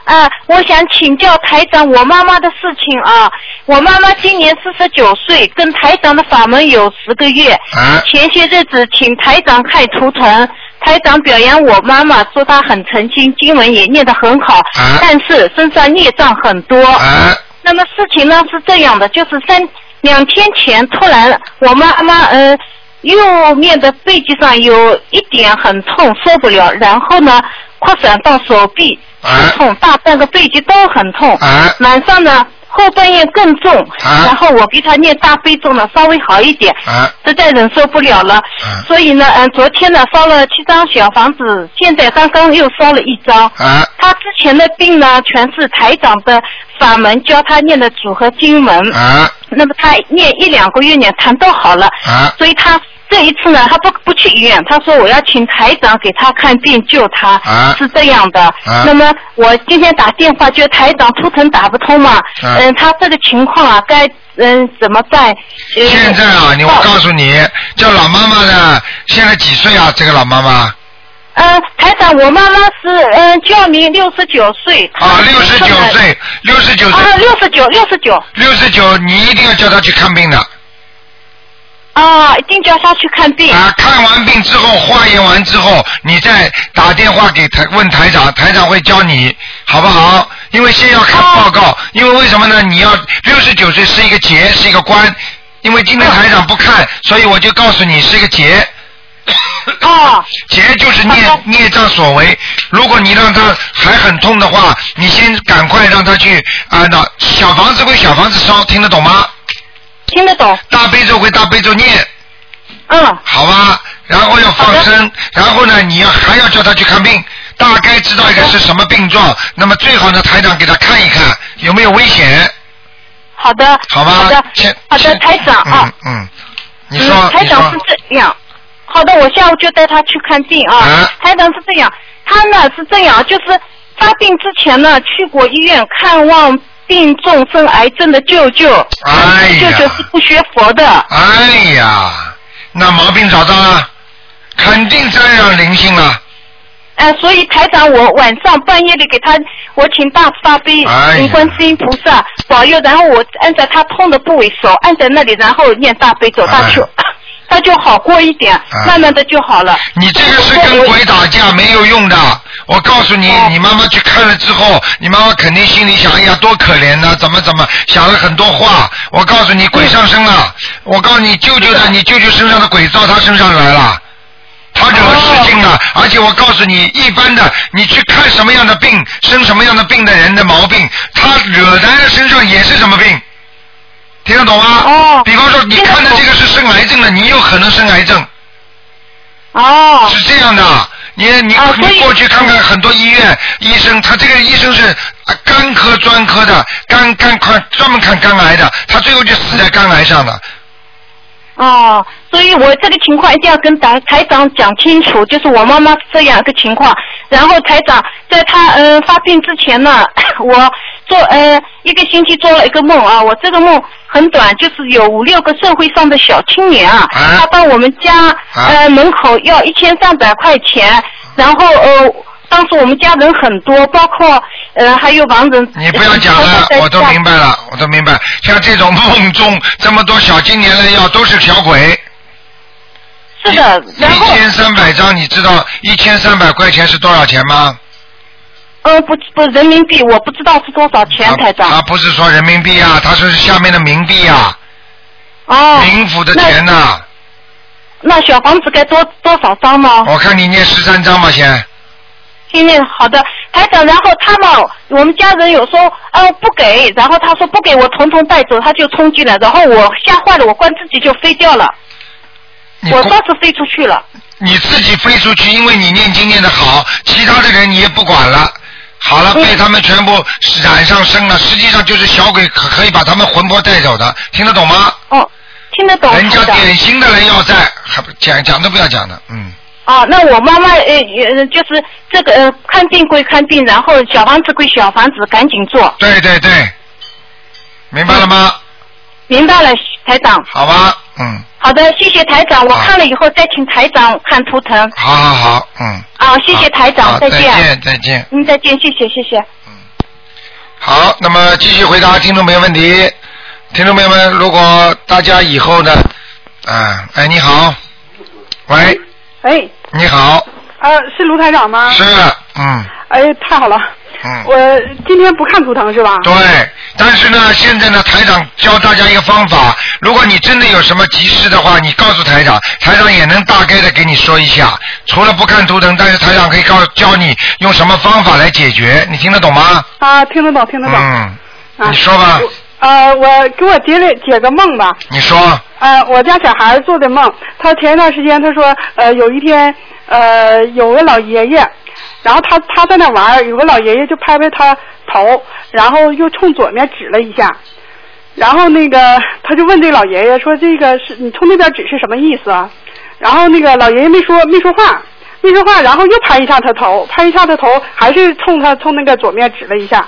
啊，我想请教台长我妈妈的事情啊。我妈妈今年四十九岁，跟台长的法门有十个月。啊。前些日子请台长看图腾，台长表扬我妈妈，说她很诚心，经文也念得很好，但是身上孽障很多。啊。那么事情呢是这样的，就是三两天前突然我妈妈呃右面的背脊上有一点很痛，受不了，然后呢扩散到手臂很痛，大半个背脊都很痛。晚上呢后半夜更重，然后我给他念大悲咒呢稍微好一点，实在忍受不了了，所以呢嗯昨天呢烧了七张小房子，现在刚刚又烧了一张。他之前的病呢全是台长的法门教他念的组合经文。啊。那么他念一两个月呢，痰都好了。啊。所以她这一次呢，他不不去医院，他说我要请台长给他看病救他。啊。是这样的。啊那么我今天打电话，就台长图腾打不通嘛。啊嗯，他这个情况啊，该嗯怎么办？呃现在啊，你我告诉你，叫老妈妈呢，现在几岁啊？这个老妈妈嗯，台长，我妈妈是嗯叫你六十九岁。啊，六十九岁，六十九岁。啊，六十九，六十九。六十九，你一定要叫她去看病的。啊，一定叫他去看病。啊，看完病之后，化验完之后，你再打电话给台问台长，台长会教你，好不好？因为先要看报告，因为为什么呢？你要六十九岁是一个劫，是一个关。因为今天台长不看，所以我就告诉你是一个劫。哦。劫就是孽孽障所为。如果你让他还很痛的话，你先赶快让他去啊，那小房子归小房子烧，听得懂吗？听得懂。大悲咒归大悲咒念。嗯。好吧，然后要放生，然后呢，你要还要叫他去看病，大概知道一个是什么病状，那么最好呢，台长给他看一看有没有危险。好的。好吧。好的先。好的，台长啊。嗯嗯，你说嗯，台长是这样。好的，我下午就带他去看病啊。台长是这样，他呢是这样，就是发病之前呢去过医院看望病重生癌症的舅舅。哎呀舅舅是不学佛的。哎呀，那毛病找到了，肯定沾染灵性了。哎、所以台长，我晚上半夜里给他，我请大慈大悲哎呀请观世音菩萨保佑，然后我按在他痛的部位手按在那里，然后念大悲咒大求，他就好过一点，慢慢的就好了。你这个是跟鬼打架没有用的。我告诉你，你妈妈去看了之后，你妈妈肯定心里想：哎呀，多可怜呐，怎么怎么想了很多话。我告诉你，鬼上身了。我告诉你，舅舅的，你舅舅身上的鬼到他身上来了。他惹事情了，而且我告诉你，一般的，你去看什么样的病，生什么样的病的人的毛病，他惹在他身上也是什么病，听得懂吗？哦。比方说，你看的这个是生癌症的，你有可能生癌症。哦。是这样的，你你你过去看看很多医院医生，他这个医生是肝科专科的，肝肝科专门看肝癌的，他最后就死在肝癌上了。哦，所以我这个情况一定要跟台台长讲清楚，就是我妈妈这样一个情况。然后台长在她呃发病之前呢，我做呃一个星期做了一个梦啊，我这个梦很短，就是有五六个社会上的小青年啊，他到我们家呃门口要一千三百块钱，然后呃。当时我们家人很多，包括呃还有王人。你不要讲了，我都明白了，我都明白。像这种梦中这么多小青年来要，都是小鬼。是的，然后。一千三百张，你知道一千三百块钱是多少钱吗？呃，不不，人民币我不知道是多少钱，台长。他不是说人民币啊，他说是下面的冥币啊。哦。冥府的钱呐。那小房子该多多少张呢？我看你念十三张吧，先。听见好的，台长，然后他们我们家人有说，呃不给，然后他说不给我统统带走，他就冲进来，然后我吓坏了，我关自己就飞掉了，我倒是飞出去了。你自己飞出去，因为你念经念的好，其他的人你也不管了，好了，被他们全部染上身了，实际上就是小鬼可可以把他们魂魄带走的，听得懂吗？哦，听得懂。人家典型的人要在，还不讲讲都不要讲的，嗯。哦，那我妈妈呃呃，就是这个呃，看病归看病，然后小房子归小房子，赶紧做。对对对，明白了吗？明白了，台长。好吧，嗯。好的，谢谢台长，我看了以后再请台长看图腾。好好好，嗯。啊，谢谢台长，再见。再见再见。嗯，再见，谢谢谢谢。嗯。好，那么继续回答听众朋友问题。听众朋友们，如果大家以后呢，啊，哎，你好，喂。哎。你好，啊，是卢台长吗？是，嗯。哎，太好了。嗯。我今天不看图腾是吧？对，但是呢，现在呢，台长教大家一个方法，如果你真的有什么急事的话，你告诉台长，台长也能大概的给你说一下。除了不看图腾，但是台长可以告教你用什么方法来解决，你听得懂吗？啊，听得懂，听得懂。嗯。你说吧。呃，我给我解了解个梦吧。你说。呃，我家小孩做的梦，他前一段时间他说，呃，有一天，呃，有个老爷爷，然后他他在那玩，有个老爷爷就拍拍他头，然后又冲左面指了一下，然后那个他就问这老爷爷说，这个是你冲那边指是什么意思啊？然后那个老爷爷没说没说话，没说话，然后又拍一下他头，拍一下他头，还是冲他冲那个左面指了一下。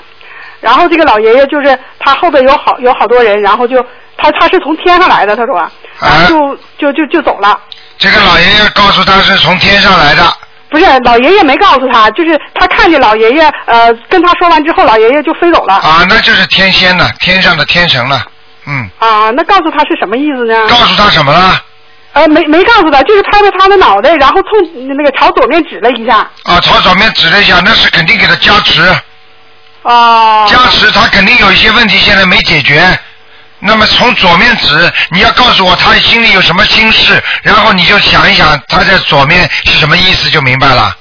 然后这个老爷爷就是他后边有好有好多人，然后就他他是从天上来的，他说，然后就就就就走了。这个老爷爷告诉他是从天上来的。不是老爷爷没告诉他，就是他看见老爷爷呃跟他说完之后，老爷爷就飞走了。啊，那就是天仙了，天上的天神了，嗯。啊，那告诉他是什么意思呢？告诉他什么了？呃，没没告诉他，就是拍拍他的脑袋，然后冲那个朝左面指了一下。啊，朝左面指了一下，那是肯定给他加持。哦。加持他肯定有一些问题，现在没解决。那么从左面指，你要告诉我他心里有什么心事，然后你就想一想他在左面是什么意思，就明白了。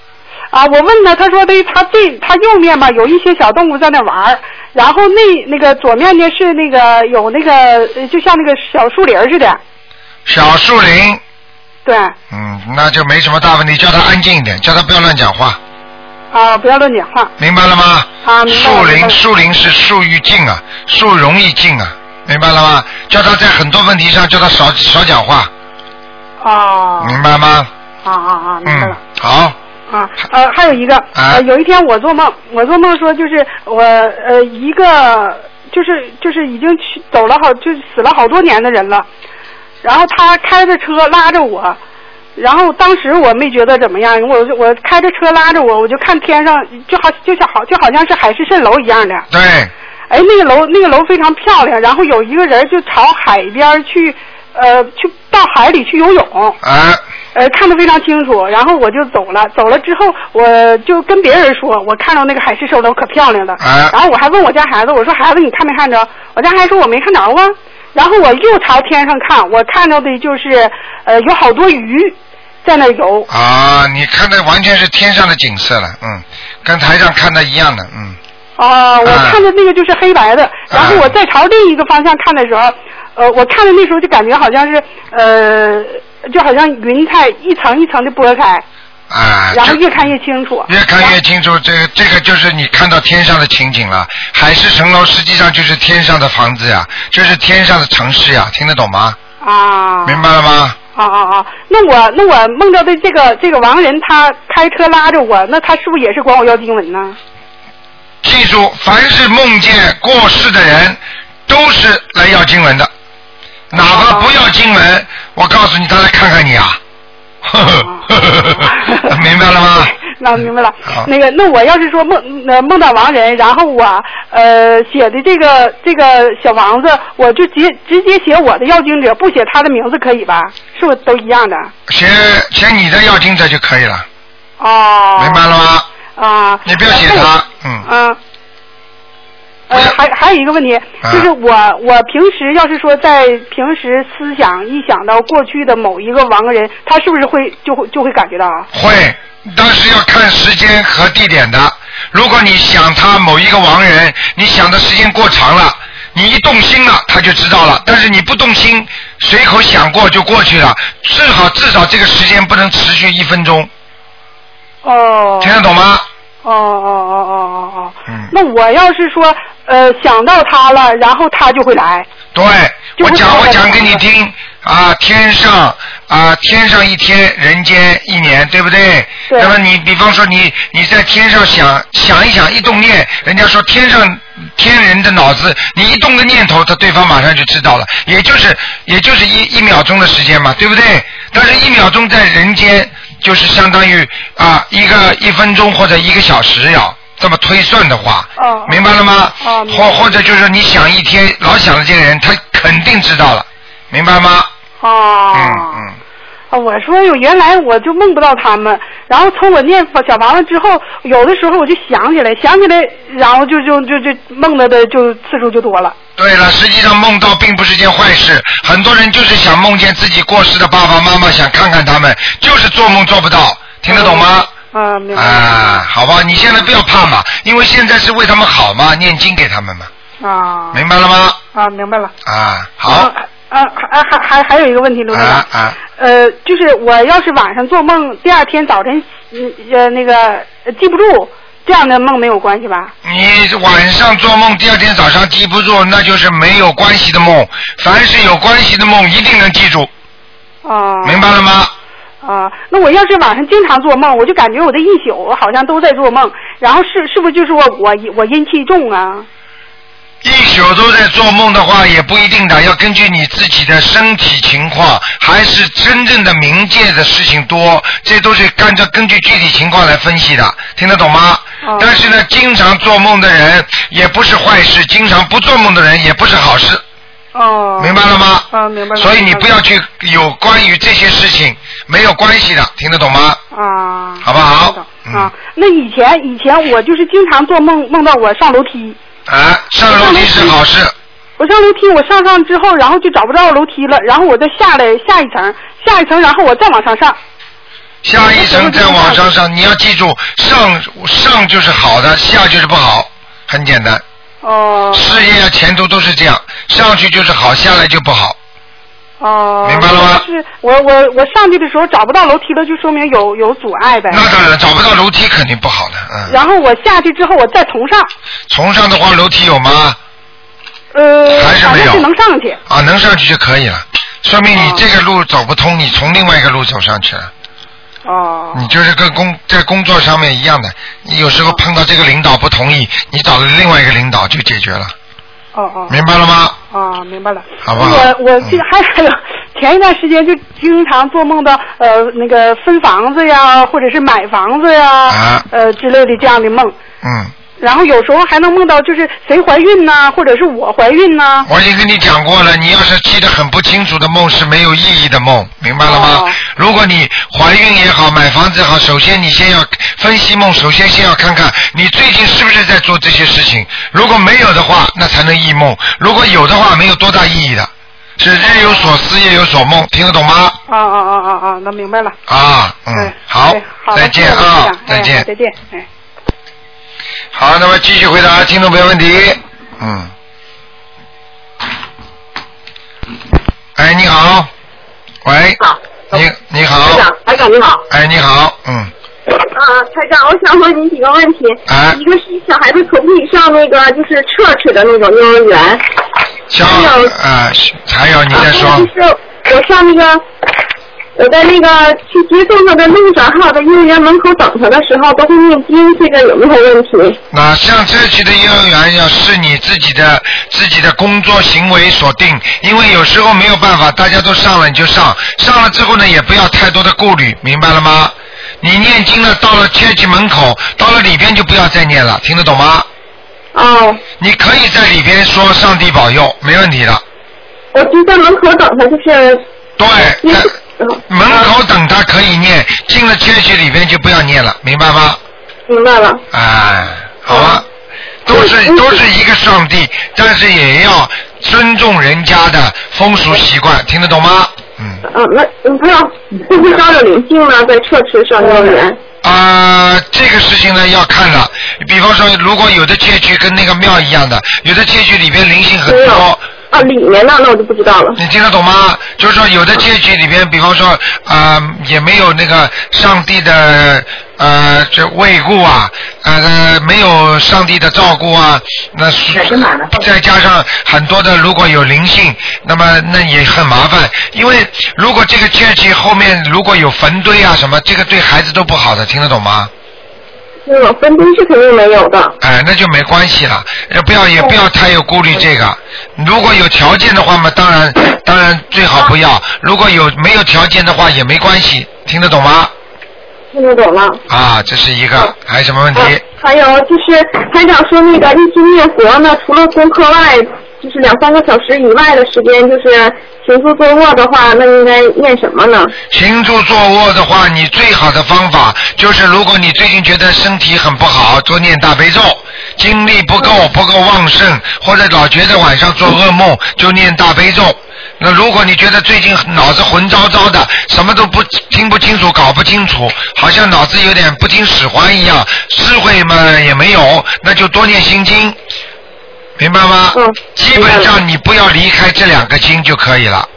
啊，我问他，他说的他这他右面吧有一些小动物在那玩儿然后那那个左面呢是那个有那个就像那个小树林似的。小树林。对。嗯，那就没什么大问题，叫他安静一点，叫他不要乱讲话。啊，不要乱讲话。明白了吗？啊，明白。树林，树林是树欲静啊，树容易静啊，明白了吗？叫他在很多问题上叫他少少讲话。哦。明白吗？啊啊啊！明白了。好。啊呃，还有一个，呃，有一天我做梦，我做梦说就是我呃一个就是就是已经去走了好就死了好多年的人了，然后他开着车拉着我。然后当时我没觉得怎么样，我我开着车拉着我，我就看天上就好就像好就好像是海市蜃楼一样的。对。哎，那个楼那个楼非常漂亮，然后有一个人就朝海边去呃去到海里去游泳。啊。呃，看得非常清楚，然后我就走了。走了之后，我就跟别人说，我看到那个海市蜃楼可漂亮了。啊。然后我还问我家孩子，我说孩子，你看没看着？我家孩子说我没看着啊。然后我又朝天上看，我看到的就是呃有好多鱼在那游。啊，你看的完全是天上的景色了，嗯，跟台上看的一样的，嗯。哦，我看的那个就是黑白的，然后我再朝另一个方向看的时候，呃，我看的那时候就感觉好像是呃。就好像云彩一层一层的拨开，啊，然后越看越清楚，越看越清楚。这个这个就是你看到天上的情景了。海市蜃楼实际上就是天上的房子呀，就是天上的城市呀，听得懂吗？啊，明白了吗？啊啊啊！那我那我梦到的这个这个亡人，他开车拉着我，那他是不是也是管我要经文呢？记住，凡是梦见过世的人，都是来要经文的。哪怕不要经文，我告诉你，他来看看你啊！明白了吗？那明白了。那个，那我要是说梦呃梦到亡人，然后我呃写的这个这个小王子，我就直直接写我的要经者，不写他的名字可以吧？是不是都一样的？写写你的要经者就可以了。哦。明白了吗？啊。你不要写他，嗯。嗯。呃，还还有一个问题，就是我我平时要是说在平时思想一想到过去的某一个亡人，他是不是会就会就会感觉到啊？会，但是要看时间和地点的。如果你想他某一个亡人，你想的时间过长了，你一动心了，他就知道了。但是你不动心，随口想过就过去了，至少至少这个时间不能持续一分钟。哦。听得懂吗？哦哦哦哦哦哦。嗯。那我要是说。呃，想到他了，然后他就会来。对，我讲我讲给你听啊，天上啊，天上一天，人间一年，对不对？对。那么你比方说你你在天上想想一想，一动念，人家说天上天人的脑子，你一动个念头，他对方马上就知道了，也就是也就是一一秒钟的时间嘛，对不对？但是一秒钟在人间就是相当于啊一个一分钟或者一个小时要。这么推算的话，哦明白了吗？哦或或者就是你想一天老想着这个人，他肯定知道了，明白吗？哦。嗯嗯。啊，我说哟，原来我就梦不到他们，然后从我念小房子之后，有的时候我就想起来，想起来，然后就就就就梦到的就次数就多了。对了，实际上梦到并不是件坏事，很多人就是想梦见自己过世的爸爸妈妈，想看看他们，就是做梦做不到，听得懂吗？啊，明白。啊，好吧，你现在不要怕嘛，因为现在是为他们好嘛，念经给他们嘛。啊。明白了吗？啊，明白了。啊，好。啊，还还还还有一个问题，刘队长。啊啊。呃，就是我要是晚上做梦，第二天早晨呃那个记不住，这样的梦没有关系吧？你晚上做梦，第二天早上记不住，那就是没有关系的梦。凡是有关系的梦，一定能记住。啊。明白了吗？啊，那我要是晚上经常做梦，我就感觉我这一宿好像都在做梦，然后是是不是就是我我我阴气重啊？一宿都在做梦的话，也不一定的，要根据你自己的身体情况，还是真正的冥界的事情多，这都是按照根据具体情况来分析的，听得懂吗？但是呢，经常做梦的人也不是坏事，经常不做梦的人也不是好事。哦，明白了吗？啊，明白了。所以你不要去有关于这些事情没有关系的，听得懂吗？啊，好不好？啊，那以前以前我就是经常做梦，梦到我上楼梯。啊，上楼梯是好事。我上楼梯，我上上之后，然后就找不到楼梯了，然后我再下来下一层，下一层，然后我再往上上。下一层再往上上，你要记住，上上就是好的，下就是不好，很简单。哦。事业啊，前途都是这样，上去就是好，下来就不好。哦。明白了吗？是我我我上去的时候找不到楼梯了，就说明有有阻碍呗。那当然，找不到楼梯肯定不好的，嗯。然后我下去之后，我再从上。从上的话，楼梯有吗？呃。还是没有。是能上去。啊，能上去就可以了，说明你这个路走不通，你从另外一个路走上去了。哦。你就是跟工在工作上面一样的，你有时候碰到这个领导不同意，你找了另外一个领导就解决了。哦哦。明白了吗？啊，明白了。好不好？我我这还 还有前一段时间就经常做梦到呃那个分房子呀，或者是买房子呀，呃之类的这样的梦。嗯。然后有时候还能梦到就是谁怀孕呐，或者是我怀孕呐。我已经跟你讲过了，你要是记得很不清楚的梦是没有意义的梦，明白了吗？如果你怀孕也好，买房子也好，首先你先要分析梦，首先先要看看你最近是不是在做这些事情。如果没有的话，那才能忆梦；如果有的话，没有多大意义的。是日有所思，夜有所梦，听得懂吗？啊啊啊啊啊！那明白了。啊，嗯，好，再见啊，再见，再见，哎。好，那么继续回答听众朋友问题。嗯。哎，你好。喂。好。你你好。台长，台长你好。哎，你好，嗯。啊，台长，我想问你几个问题。啊。一个是小孩子可不可以上那个就是 church 的那种幼儿园？上啊，还有你再说。就是我上那个。我在那个去接送他的路上，还有在幼儿园门口等他的时候，都会念经，这个有没有问题？那像这期的幼儿园要是你自己的自己的工作行为所定，因为有时候没有办法，大家都上了你就上，上了之后呢，也不要太多的顾虑，明白了吗？你念经了，到了街区门口，到了里边就不要再念了，听得懂吗？哦。你可以在里边说上帝保佑，没问题的。我就在门口等他，就是。对。门口等他可以念，进了圈区里边就不要念了，明白吗？明白了。哎，好吧，都是都是一个上帝，但是也要尊重人家的风俗习惯，听得懂吗？嗯。嗯，那你不要会不会招惹灵性呢？在车池上幼儿园。啊，这个事情呢要看了，比方说，如果有的街区跟那个庙一样的，有的街区里边灵性很多。啊，里面呢，那我就不知道了。你听得懂吗？就是说，有的街区里边，比方说啊，也没有那个上帝的呃这慰顾啊，呃没有上帝的照顾啊，那再加上很多的如果有灵性，那么那也很麻烦。因为如果这个街区后面如果有坟堆啊什么，这个对孩子都不好的，听得懂吗？嗯，分堆是肯定没有的。哎，那就没关系了，不要也不要太有顾虑这个。如果有条件的话嘛，当然当然最好不要。如果有没有条件的话也没关系，听得懂吗？听得懂了。啊，这是一个，还有什么问题？还有就是台长说那个一心念佛呢，除了功课外。就是两三个小时以外的时间，就是行住坐卧的话，那应该念什么呢？行住坐卧的话，你最好的方法就是，如果你最近觉得身体很不好，多念大悲咒，精力不够不够旺盛，或者老觉得晚上做噩梦，就念大悲咒。那如果你觉得最近脑子浑糟糟的，什么都不听不清楚，搞不清楚，好像脑子有点不听使唤一样，智慧嘛也没有，那就多念心经。明白吗？嗯。基本上你不要离开这两个经就可以了。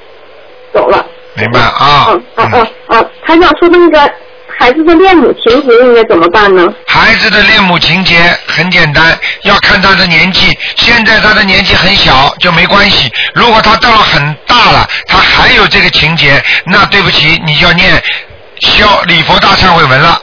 懂了。明白啊。嗯嗯嗯嗯，还想说那个孩子的恋母情节应该怎么办呢？孩子的恋母情节很简单，要看他的年纪。现在他的年纪很小就没关系。如果他到了很大了，他还有这个情节，那对不起，你就要念消礼佛大忏悔文了。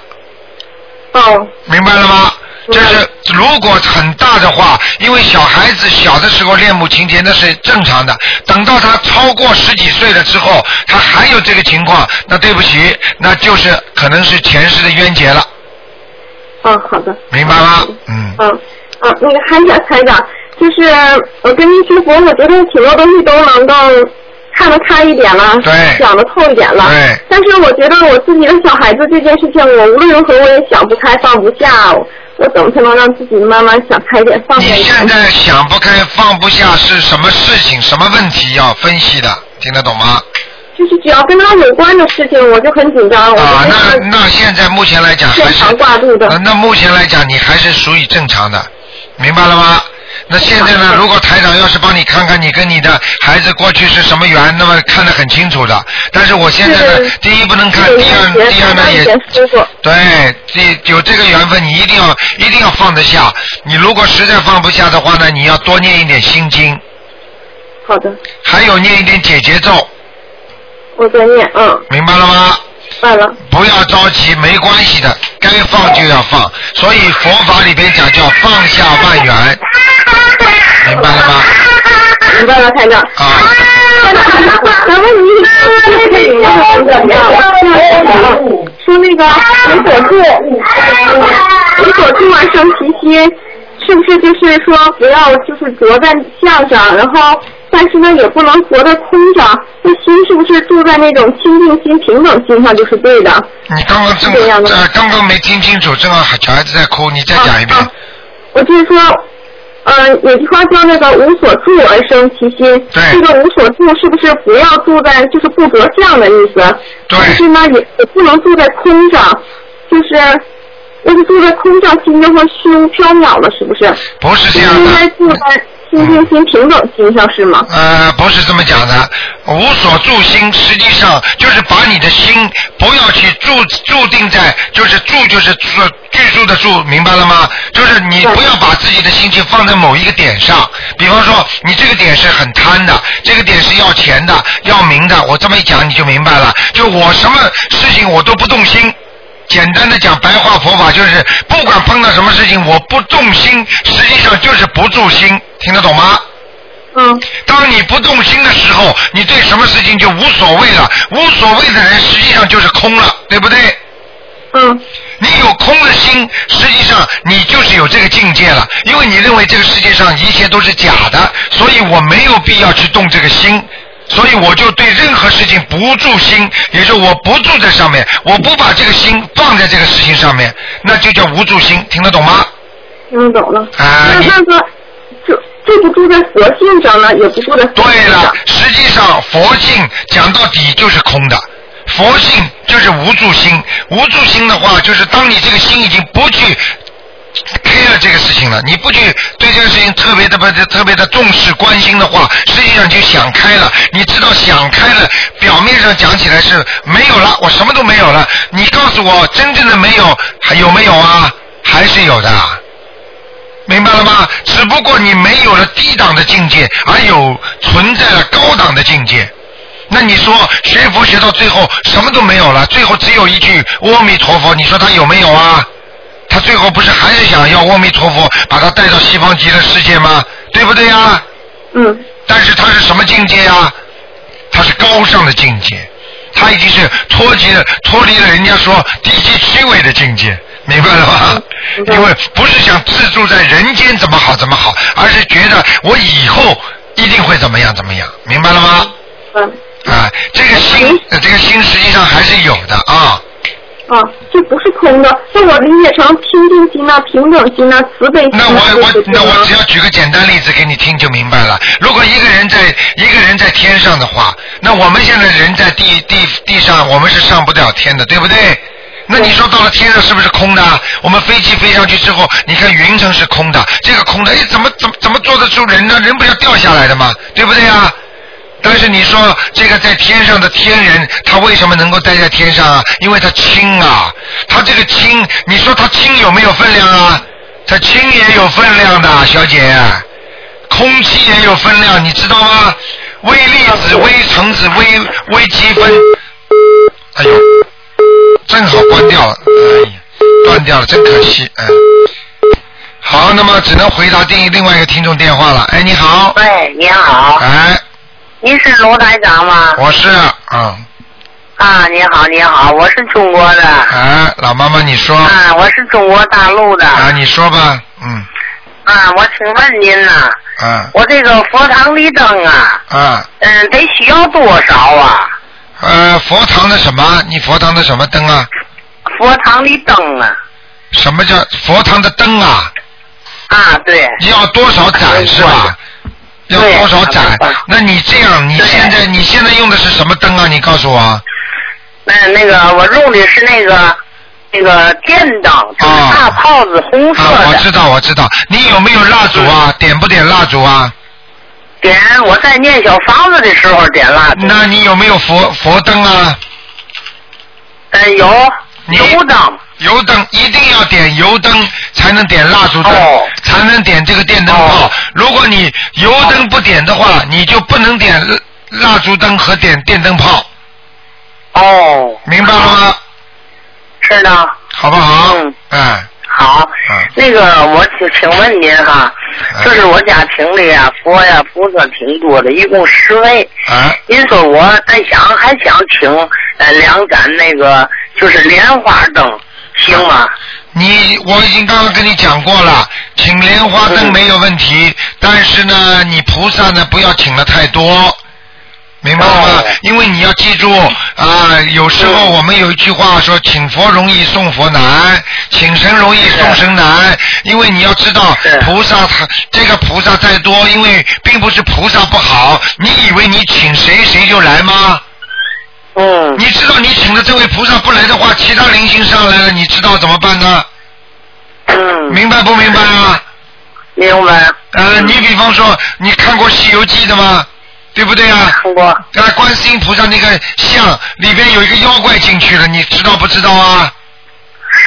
哦。明白了吗？就是如果很大的话，因为小孩子小的时候恋母情节那是正常的，等到他超过十几岁了之后，他还有这个情况，那对不起，那就是可能是前世的冤结了。嗯，好的。明白吗？嗯。嗯嗯，那个还想猜长，就是我跟您学佛，我觉得挺多东西都能够看得开一点了，想得透一点了。对。但是我觉得我自己的小孩子这件事情，我无论如何我也想不开，放不下。我怎么才能让自己慢慢想开点，放？你现在想不开、放不下是什么事情、什么问题要分析的？听得懂吗？就是只要跟他有关的事情，我就很紧张。啊，那那现在目前来讲还是挂肚的。那目前来讲，你还是属于正常的，明白了吗？那现在呢？如果台长要是帮你看看你跟你的孩子过去是什么缘，那么看得很清楚的。但是我现在呢，第一不能看，第二第二呢也对，这有这个缘分，你一定要一定要放得下。你如果实在放不下的话呢，你要多念一点心经。好的。还有念一点解结咒。我在念，嗯。明白了吗？不要着急，没关系的，该放就要放。所以佛法里边讲叫放下万缘。明白了吗？明白了，台长。啊。咱问你，说那个水果树，水果树啊，生皮心，是不是就是说不要就是着在相上，然后但是呢也不能活在空上，那心是不是住在那种清净心、平等心上就是对的？你刚刚正呃刚刚没听清楚，正好小孩子在哭，你再讲一遍。我就是说，呃，有句话叫那个无所住而生其心，这个无所住是不是不要住在就是不着相的意思？对。但是呢，也也不能住在空上，就是要是住在空上，心就会虚无缥缈了，是不是？不是这样的。应该住在。心心心平等心上是吗？呃，不是这么讲的。无所住心，实际上就是把你的心不要去注注定在，就是住就是住居住的住，明白了吗？就是你不要把自己的心情放在某一个点上。比方说，你这个点是很贪的，这个点是要钱的、要名的。我这么一讲你就明白了。就我什么事情我都不动心。简单的讲，白话佛法就是，不管碰到什么事情，我不动心，实际上就是不住心，听得懂吗？嗯。当你不动心的时候，你对什么事情就无所谓了。无所谓的人，实际上就是空了，对不对？嗯。你有空的心，实际上你就是有这个境界了，因为你认为这个世界上一切都是假的，所以我没有必要去动这个心。所以我就对任何事情不住心，也就我不住在上面，我不把这个心放在这个事情上面，那就叫无住心，听得懂吗？听得懂了。啊，那那个，就就不住在佛性上了，也不住在。对了，实际上佛性讲到底就是空的，佛性就是无住心，无住心的话，就是当你这个心已经不去。开了这个事情了，你不去对这个事情特别的不特别的重视关心的话，实际上就想开了。你知道想开了，表面上讲起来是没有了，我什么都没有了。你告诉我，真正的没有还有没有啊？还是有的，明白了吗？只不过你没有了低档的境界，而有存在了高档的境界。那你说学佛学到最后什么都没有了，最后只有一句阿弥陀佛，你说他有没有啊？他最后不是还是想要阿弥陀佛把他带到西方极乐世界吗？对不对呀？嗯。但是他是什么境界呀？他是高尚的境界，他已经是脱离了脱离了人家说低级虚伪的境界，明白了吧？因为不是想自住在人间怎么好怎么好，而是觉得我以后一定会怎么样怎么样，明白了吗？嗯。啊，这个心，这个心实际上还是有的啊。啊，这不是空的，那我理解成清净心呐、平等心呐、慈悲心。那我我那我只要举个简单例子给你听就明白了。如果一个人在一个人在天上的话，那我们现在人在地地地上，我们是上不了天的，对不对？那你说到了天上是不是空的？我们飞机飞上去之后，你看云层是空的，这个空的，哎，怎么怎么怎么坐得住人呢？人不要掉下来的吗？对不对啊？但是你说这个在天上的天人，他为什么能够待在天上啊？因为他轻啊，他这个轻，你说他轻有没有分量啊？他轻也有分量的，小姐，空气也有分量，你知道吗？微粒子、微层子、微微积分，哎呦，正好关掉了，哎呀，断掉了，真可惜，哎。好，那么只能回答另另外一个听众电话了。哎，你好。喂，你好。哎。你是罗台长吗？我是，嗯。啊，你好，你好，我是中国的。啊，老妈妈，你说。啊，我是中国大陆的。啊，你说吧，嗯。啊，我请问您呐。嗯。我这个佛堂的灯啊。啊。嗯，得需要多少啊？呃，佛堂的什么？你佛堂的什么灯啊？佛堂的灯啊。什么叫佛堂的灯啊？啊，对。要多少盏是吧？要多少盏？那你这样，你现在你现在用的是什么灯啊？你告诉我。那那个我用的是那个那个电灯，就是大泡子红色的。啊，我知道，我知道。你有没有蜡烛啊？点不点蜡烛啊？点，我在念小房子的时候点蜡烛。那你有没有佛佛灯啊？嗯，有油灯。油灯一定要点油灯，才能点蜡烛灯，才能点这个电灯泡。如果你油灯不点的话，你就不能点蜡烛灯和点电灯泡。哦，明白了吗？是的。好不好？嗯。哎。好。嗯。那个，我请请问您哈，就是我家庭里啊，佛呀、菩萨挺多的，一共十位。啊。您说我在想，还想请呃两盏那个，就是莲花灯。行吗？你我已经刚刚跟你讲过了，请莲花灯没有问题，但是呢，你菩萨呢不要请的太多。明白了吗？因为你要记住啊，有时候我们有一句话说，请佛容易送佛难，请神容易送神难。因为你要知道，菩萨他这个菩萨再多，因为并不是菩萨不好。你以为你请谁谁就来吗？嗯。你知道你请的这位菩萨不来的话，其他灵性上来了，你知道怎么办呢？嗯。明白不明白啊？明白。呃，你比方说，你看过《西游记》的吗？对不对啊？看过。啊，观世音菩萨那个像里边有一个妖怪进去了，你知道不知道啊？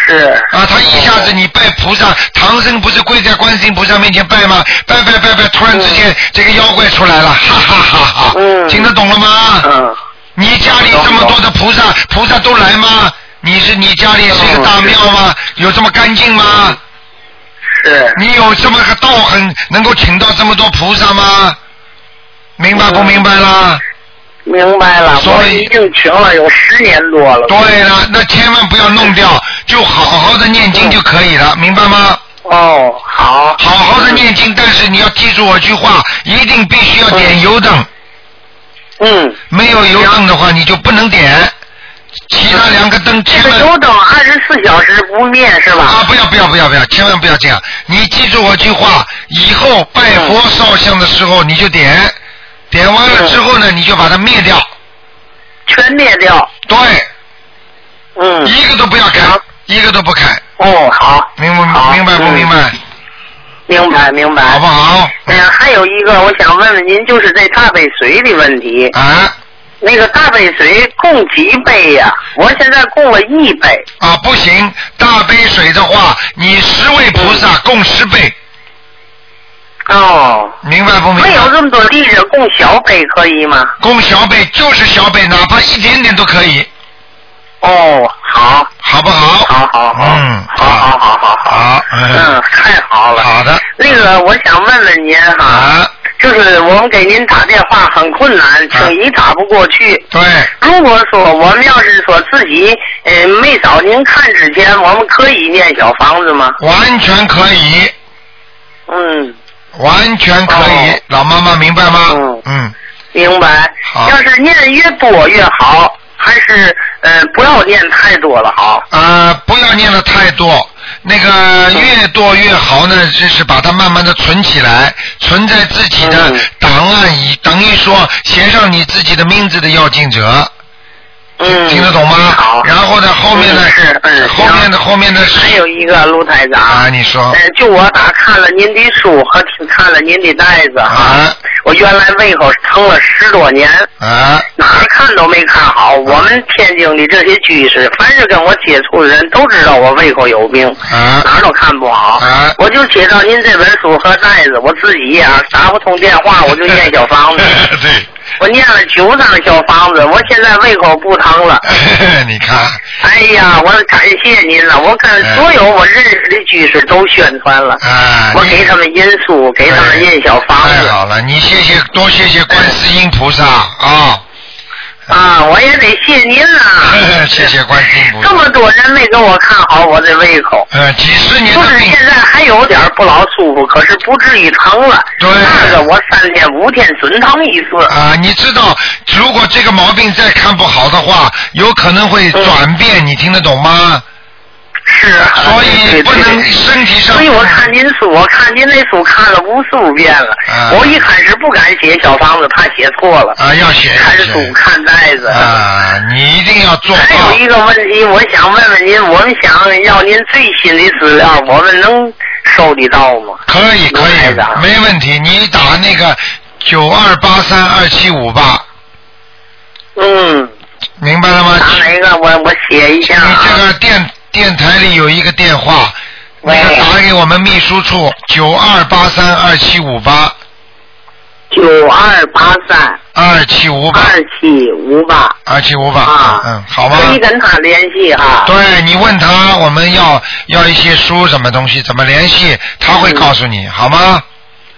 是。啊，他一下子你拜菩萨，唐僧不是跪在观世音菩萨面前拜吗？拜拜拜拜，突然之间这个妖怪出来了，哈哈哈哈！嗯。听得懂了吗？嗯。你家里这么多的菩萨，菩萨都来吗？你是你家里是一个大庙吗？有这么干净吗？是。你有这么个道行，能够请到这么多菩萨吗？明白不明白啦？明白了，所以已经请了有十年多了。对了，那千万不要弄掉，就好好的念经就可以了，明白吗？哦，好。好好的念经，但是你要记住我句话，一定必须要点油灯。嗯。没有油灯的话，你就不能点。其他两个灯千万。油灯二十四小时不灭是吧？啊，不要不要不要不要，千万不要这样。你记住我句话，以后拜佛烧香的时候你就点。点完了之后呢，你就把它灭掉，全灭掉。对，嗯，一个都不要开，一个都不开。哦，好，明白明白不明白？明白明白。好不好？哎呀，还有一个，我想问问您，就是这大杯水的问题。啊。那个大杯水供几杯呀？我现在供了一杯。啊，不行，大杯水的话，你十位菩萨供十杯。哦，明白不明白？没有这么多利润供小杯可以吗？供小杯就是小杯，哪怕一点点都可以。哦，好，好不好？好好好，嗯，好好好好好，嗯，太好了。好的。那个，我想问问您哈，就是我们给您打电话很困难，轻易打不过去。对。如果说我们要是说自己呃没找您看之前，我们可以念小房子吗？完全可以。嗯。完全可以，老妈妈明白吗？嗯嗯，明白。好。要是念越多越好，还是呃不要念太多了好？呃，不要念的太多，那个越多越好呢，就是把它慢慢的存起来，存在自己的档案里，等于说写上你自己的名字的要经者。嗯，听得懂吗？好。然后呢，后面呢？是，嗯，后面的后面的还有一个卢台长。啊，你说。呃，就我打看了您的书和看了您的袋子啊，我原来胃口疼了十多年，啊，哪儿看都没看好。我们天津的这些居士，凡是跟我接触的人都知道我胃口有病，啊，哪儿都看不好。啊，我就接到您这本书和袋子，我自己呀 打不通电话，我就念小房子。对。我念了九张小房子，我现在胃口不疼了。你看。哎呀，我感谢您了！我跟所有我认识的居士都宣传了。啊。我给他们印书，给他们印小房子。太好了，你谢谢多谢谢观世音菩萨啊。啊，我也得谢您呐！谢谢观世音菩萨。这么多人没给我看好我的胃口。呃，几十年不是现在还有点不老舒服，可是不至于疼了。对。那个我三天五天准疼一次。啊，你知道，如果这个毛病再看不好的话，有可能会转变，你听得懂吗？是。所以不能身体上。所以我看您书，我看您那书看了无数遍了。啊。我一开始不敢写小房子，怕写错了。啊，要写。看书看袋子。啊，你一定要做。还有一个问题，我想问问您，我们想要您最新的资料，我们能收得到吗？可以，可以，没问题。你打那个九二八三二七五八。嗯。明白了吗？打哪个？我我写一下。你这个电电台里有一个电话，那个打给我们秘书处九二八三二七五八。九二八三。二七五八。二七五八。二七五八。啊。嗯，好吗？可以跟他联系啊。对你问他，我们要要一些书什么东西，怎么联系，他会告诉你，好吗？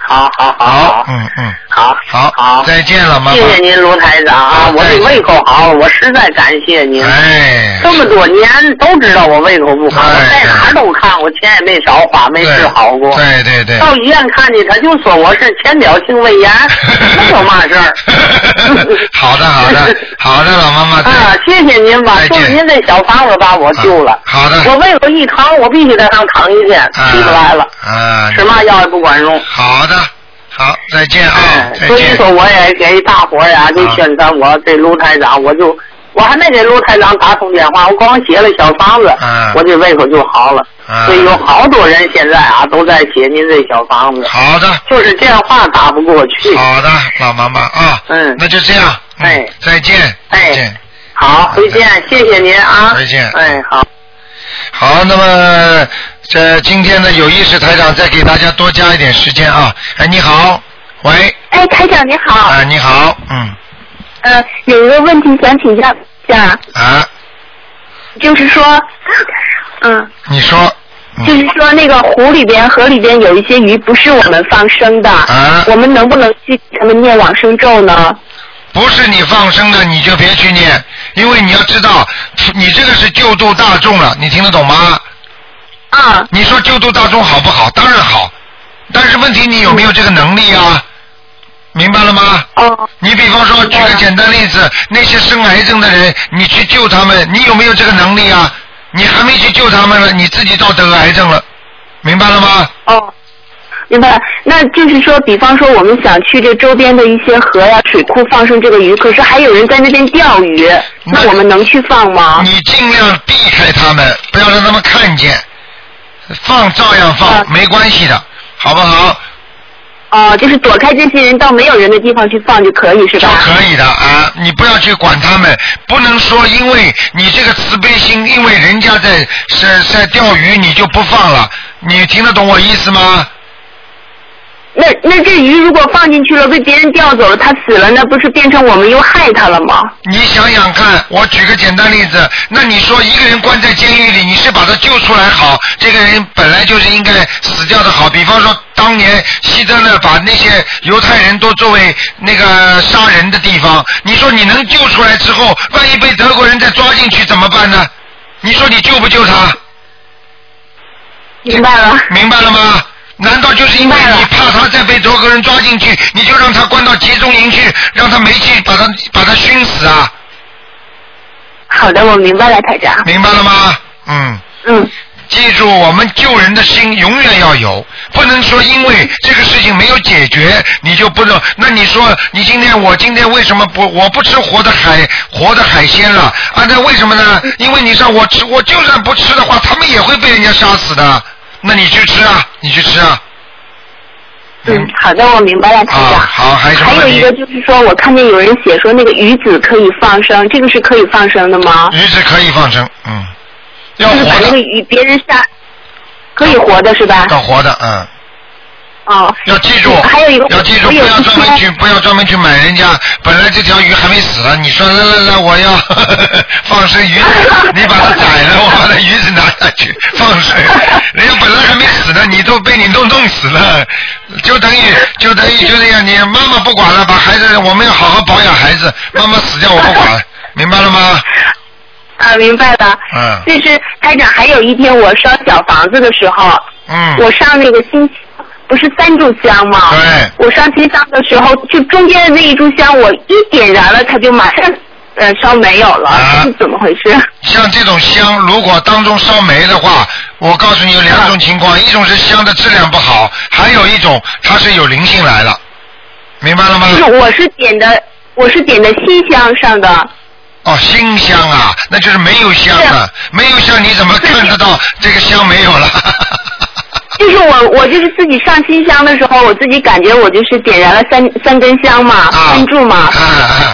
好好好。嗯嗯。好，好，好，再见了，妈妈。谢谢您，卢台长啊，我的胃口好，我实在感谢您。哎，这么多年都知道我胃口不好，我在哪儿都看，我钱也没少花，没治好过。对对对。到医院看去，他就说我是浅表性胃炎，没有嘛事儿。好的好的 好的，老妈妈。啊，谢谢您吧，就是您这小房子把我救了。好的。我胃口一疼，我必须在上躺一天，起不来了。啊。吃嘛药也不管用。好的。好，再见啊！所以说，我也给大伙儿呀，就宣传我这卢台长，我就我还没给卢台长打通电话，我光写了小房子，我这胃口就好了。所以有好多人现在啊都在写您这小房子。好的。就是电话打不过去。好的，老妈妈啊。嗯。那就这样。哎。再见。哎。见。好，回见，谢谢您啊。再见。哎，好。好，那么这今天呢，有意识台长再给大家多加一点时间啊。哎，你好，喂。哎，台长你好。啊，你好，嗯。呃，有一个问题想请教一下。啊。就是说，嗯。你说。就是说，那个湖里边、河里边有一些鱼不是我们放生的，啊、我们能不能去给他们念往生咒呢？不是你放生的，你就别去念，因为你要知道，你这个是救度大众了，你听得懂吗？啊。你说救度大众好不好？当然好，但是问题你有没有这个能力啊？明白了吗？哦。你比方说，举个简单例子，那些生癌症的人，你去救他们，你有没有这个能力啊？你还没去救他们呢，你自己倒得癌症了，明白了吗？哦。明白了，那就是说，比方说，我们想去这周边的一些河呀、水库放生这个鱼，可是还有人在那边钓鱼，那我们能去放吗？你尽量避开他们，不要让他们看见，放照样放，没关系的，好不好？哦，就是躲开这些人，到没有人的地方去放就可以，是吧？可以的啊，你不要去管他们，不能说因为你这个慈悲心，因为人家在在在钓鱼，你就不放了，你听得懂我意思吗？那那这鱼如果放进去了，被别人钓走了，它死了，那不是变成我们又害它了吗？你想想看，我举个简单例子，那你说一个人关在监狱里，你是把他救出来好，这个人本来就是应该死掉的好。比方说，当年希特勒把那些犹太人都作为那个杀人的地方，你说你能救出来之后，万一被德国人再抓进去怎么办呢？你说你救不救他？明白了。明白了吗？难道就是因为你怕他再被德国人抓进去，你就让他关到集中营去，让他煤气把他把他熏死啊？好的，我明白了，台长。明白了吗？嗯。嗯。记住，我们救人的心永远要有，不能说因为这个事情没有解决，你就不能。那你说，你今天我今天为什么不我不吃活的海活的海鲜了？啊，那为什么呢？因为你让我吃，我就算不吃的话，他们也会被人家杀死的。那你去吃啊，你去吃啊。嗯，好的，我明白了，台长。好，还有还有一个就是说，我看见有人写说那个鱼子可以放生，这个是可以放生的吗？鱼子可以放生，嗯，要就是把那个鱼别人下，可以活的是吧？要活的，嗯。哦。要记住，还有一个，要记住，不要专门去，不要专门去买人家本来这条鱼还没死呢，你说来来来，我要 放生鱼，你把它宰了，我把那鱼子拿下去放生，人家本来还没死呢，你都被你弄弄死了，就等于就等于就这样，你妈妈不管了，把孩子我们要好好保养孩子，妈妈死掉我不管，明白了吗？啊，明白了。嗯。就是台长，还有一天我烧小房子的时候，嗯，我上那个新。不是三炷香吗？对。我上新香的时候，就中间的那一炷香，我一点燃了，它就马上呃烧没有了，这是怎么回事？像这种香，如果当中烧没的话，我告诉你有两种情况，一种是香的质量不好，还有一种它是有灵性来了，明白了吗？就是我是点的，我是点的新香上的。哦，新香啊，那就是没有香啊，没有香你怎么看得到这个香没有了？就是我，我就是自己上新香的时候，我自己感觉我就是点燃了三三根香嘛，三柱嘛。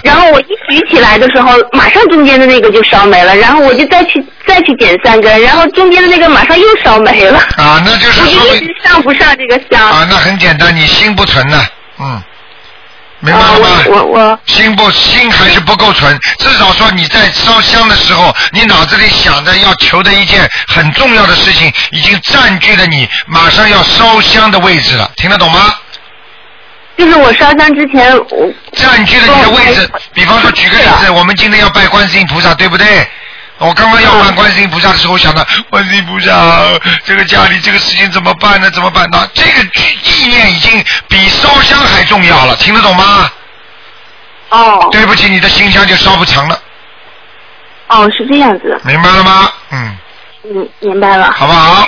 然后我一举起来的时候，马上中间的那个就烧没了，然后我就再去再去点三根，然后中间的那个马上又烧没了。啊，那就是我就一直上不上这个香。啊，那很简单，你心不纯呐，嗯。明白了吗？我我心不心还是不够纯，至少说你在烧香的时候，你脑子里想着要求的一件很重要的事情，已经占据了你马上要烧香的位置了，听得懂吗？就是我烧香之前，我占据了你的位置。比方说，举个例子，我们今天要拜观世音菩萨，对不对？我刚刚要拜观世音菩萨的时候，想到观世音菩萨，这个家里这个事情怎么办呢？怎么办呢？这个意念已经比烧香还重要了，听得懂吗？哦。对不起，你的心香就烧不成了。哦，是这样子。明白了吗？嗯。嗯，明白了。好不好？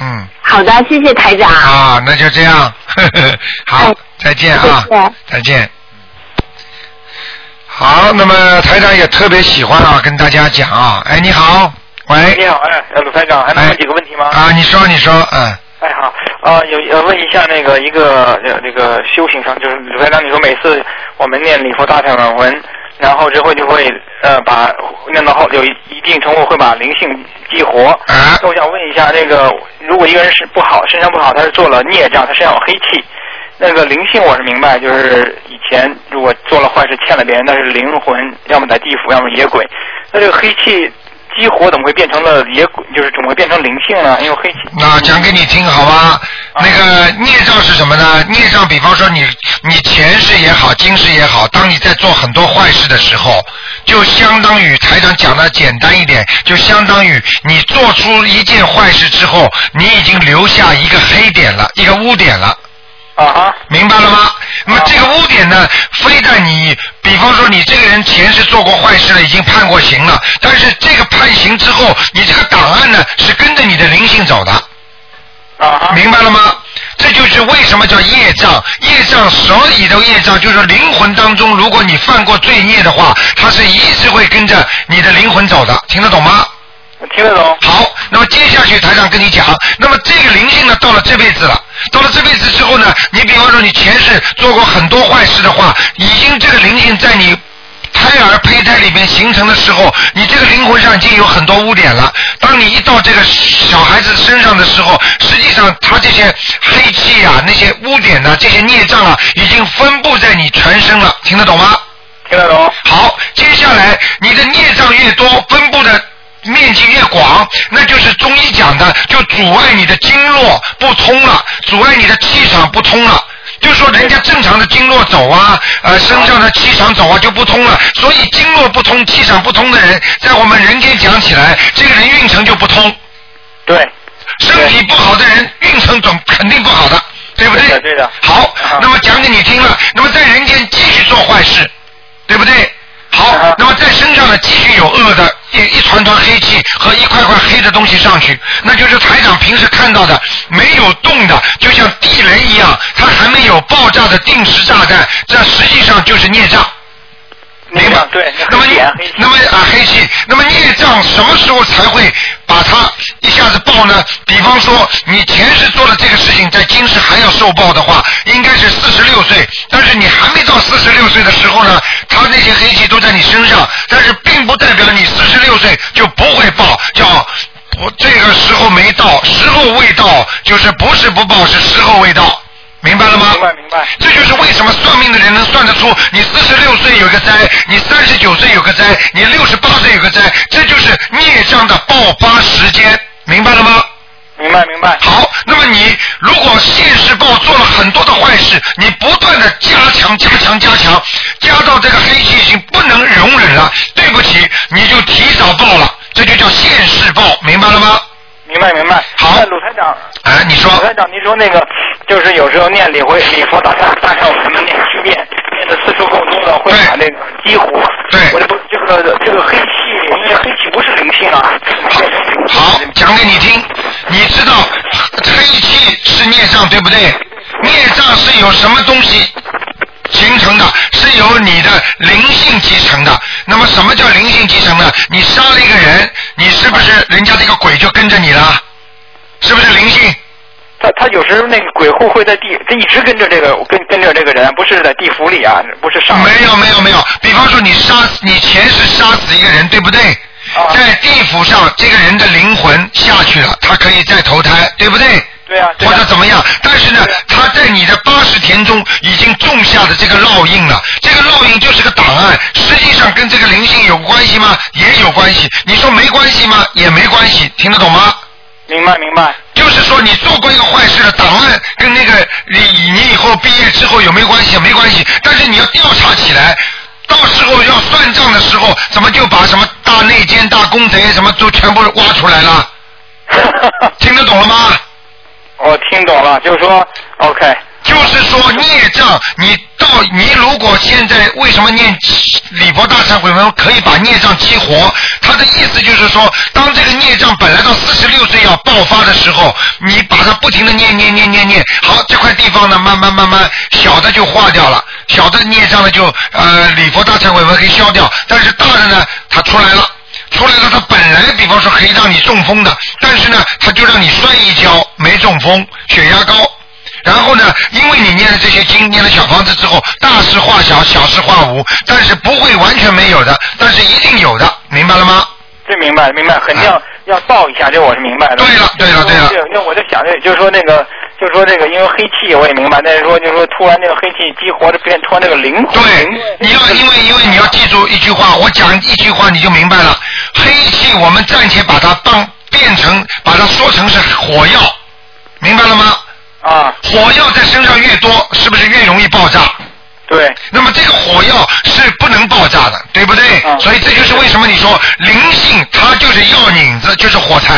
嗯。好的，谢谢台长。啊，那就这样。好，再见啊！再见。好，那么台长也特别喜欢啊，跟大家讲啊。哎，你好，喂。你好，哎，鲁台长，还能问几个问题吗？啊，你说，你说，嗯。哎，好，啊，有呃，问一下那个一个那个修行上，就是鲁台长，你说每次我们念礼佛大忏悔文。然后之后就会呃把念到后有一定程度会把灵性激活。啊。那我想问一下，那个如果一个人是不好，身上不好，他是做了孽障，他身上有黑气，那个灵性我是明白，就是以前如果做了坏事欠了别人，那是灵魂，要么在地府，要么野鬼。那这个黑气激活怎么会变成了野鬼？就是怎么会变成灵性呢？因为黑气。那讲给你听好吗？那个孽障是什么呢？孽障，比方说你你前世也好，今世也好，当你在做很多坏事的时候，就相当于台长讲的简单一点，就相当于你做出一件坏事之后，你已经留下一个黑点了，一个污点了。啊哈。明白了吗？那么这个污点呢，非但你，比方说你这个人前世做过坏事了，已经判过刑了，但是这个判刑之后，你这个档案呢是跟着你的灵性走的。啊明白了吗？这就是为什么叫业障。业障所有的业障，就是灵魂当中，如果你犯过罪孽的话，它是一直会跟着你的灵魂走的。听得懂吗？听得懂。好，那么接下去台长跟你讲，那么这个灵性呢，到了这辈子了，到了这辈子之后呢，你比方说你前世做过很多坏事的话，已经这个灵性在你。胎儿胚胎里面形成的时候，你这个灵魂上已经有很多污点了。当你一到这个小孩子身上的时候，实际上他这些黑气啊、那些污点呢、这些孽障啊，已经分布在你全身了。听得懂吗？听得懂。好，接下来你的孽障越多，分布的面积越广，那就是中医讲的，就阻碍你的经络不通了，阻碍你的气场不通了。就说人家正常的经络走啊，呃，身上的气场走啊就不通了，所以经络不通、气场不通的人，在我们人间讲起来，这个人运程就不通。对。身体不好的人，运程总肯定不好的，对不对？对的。好，那么讲给你听了，那么在人间继续做坏事，对不对？好，那么在身上呢，继续有恶的一一团团黑气和一块块黑的东西上去，那就是台长平时看到的没有动的，就像地雷一样，它还没有爆炸的定时炸弹，这实际上就是孽障。明白？对。那么，那么啊，黑气，那么孽障什么时候才会把它一下子爆呢？比方说，你前世做了这个事情，在今世还要受报的话，应该是四十六岁。但是你还没到四十六岁的时候呢，他那些黑气都在你身上，但是并不代表你四十六岁就不会报，叫我这个时候没到，时候未到，就是不是不报，是时候未到。明白了吗？明白明白。这就是为什么算命的人能算得出你四十六岁有个灾，你三十九岁有个灾，你六十八岁有个灾，这就是孽障的爆发时间，明白了吗？明白明白。好，那么你如果现世报做了很多的坏事，你不断的加强加强加强，加到这个黑气已经不能容忍了，对不起，你就提早报了，这就叫现世报，明白了吗？明白明白。好，鲁台长。哎，你说。鲁台长，您说那个，就是有时候念礼回礼佛大忏大忏悔们念七遍，念的次数够多了，会把那个激活。对。我这不这个这个黑气，因为黑气不是灵性啊。好，讲给你听。你知道黑气是孽障，对不对？孽障是有什么东西？形成的是由你的灵性集成的。那么什么叫灵性继承呢？你杀了一个人，你是不是人家这个鬼就跟着你了？是不是灵性？他他有时候那个鬼户会在地，他一直跟着这个跟跟着这个人，不是在地府里啊，不是上。没有没有没有，比方说你杀死你前世杀死一个人，对不对？在地府上，这个人的灵魂下去了，他可以再投胎，对不对？对啊。或者怎么样？但是呢，他在你的八十田中已经种下的这个烙印了，这个烙印就是个档案，实际上跟这个灵性有关系吗？也有关系。你说没关系吗？也没关系，听得懂吗？明白明白。就是说，你做过一个坏事的档案跟那个你你以后毕业之后有没有关系？没关系，但是你要调查起来，到时候要算账的时候，怎么就把什么大内奸、大公贼什么都全部挖出来了？听得懂了吗？听懂了，就是说，OK。就是说孽障，你到你如果现在为什么念礼佛大忏悔文可以把孽障激活？他的意思就是说，当这个孽障本来到四十六岁要爆发的时候，你把它不停的念念念念念，好，这块地方呢，慢慢慢慢小的就化掉了，小的孽障呢就呃礼佛大忏悔文可以消掉，但是大的呢，它出来了。出来了，他本来比方说可以让你中风的，但是呢，他就让你摔一跤，没中风，血压高。然后呢，因为你念了这些经，念了小房子之后，大事化小，小事化无，但是不会完全没有的，但是一定有的，明白了吗？这明白，明白，肯定要要报一下，这我是明白的。对了，对了，对了。那我就想，就是说那个，就是说这个，因为黑气我也明白，但是说就是说突然那个黑气激活的变突然那个灵魂。对，你要因为因为你要记住一句话，我讲一句话你就明白了。黑气我们暂且把它当变成，把它说成是火药，明白了吗？啊。火药在身上越多，是不是越容易爆炸？对。那么这个火药是不能爆炸的，对不对？所以这就是为什么你说灵性它就是药引子，就是火柴。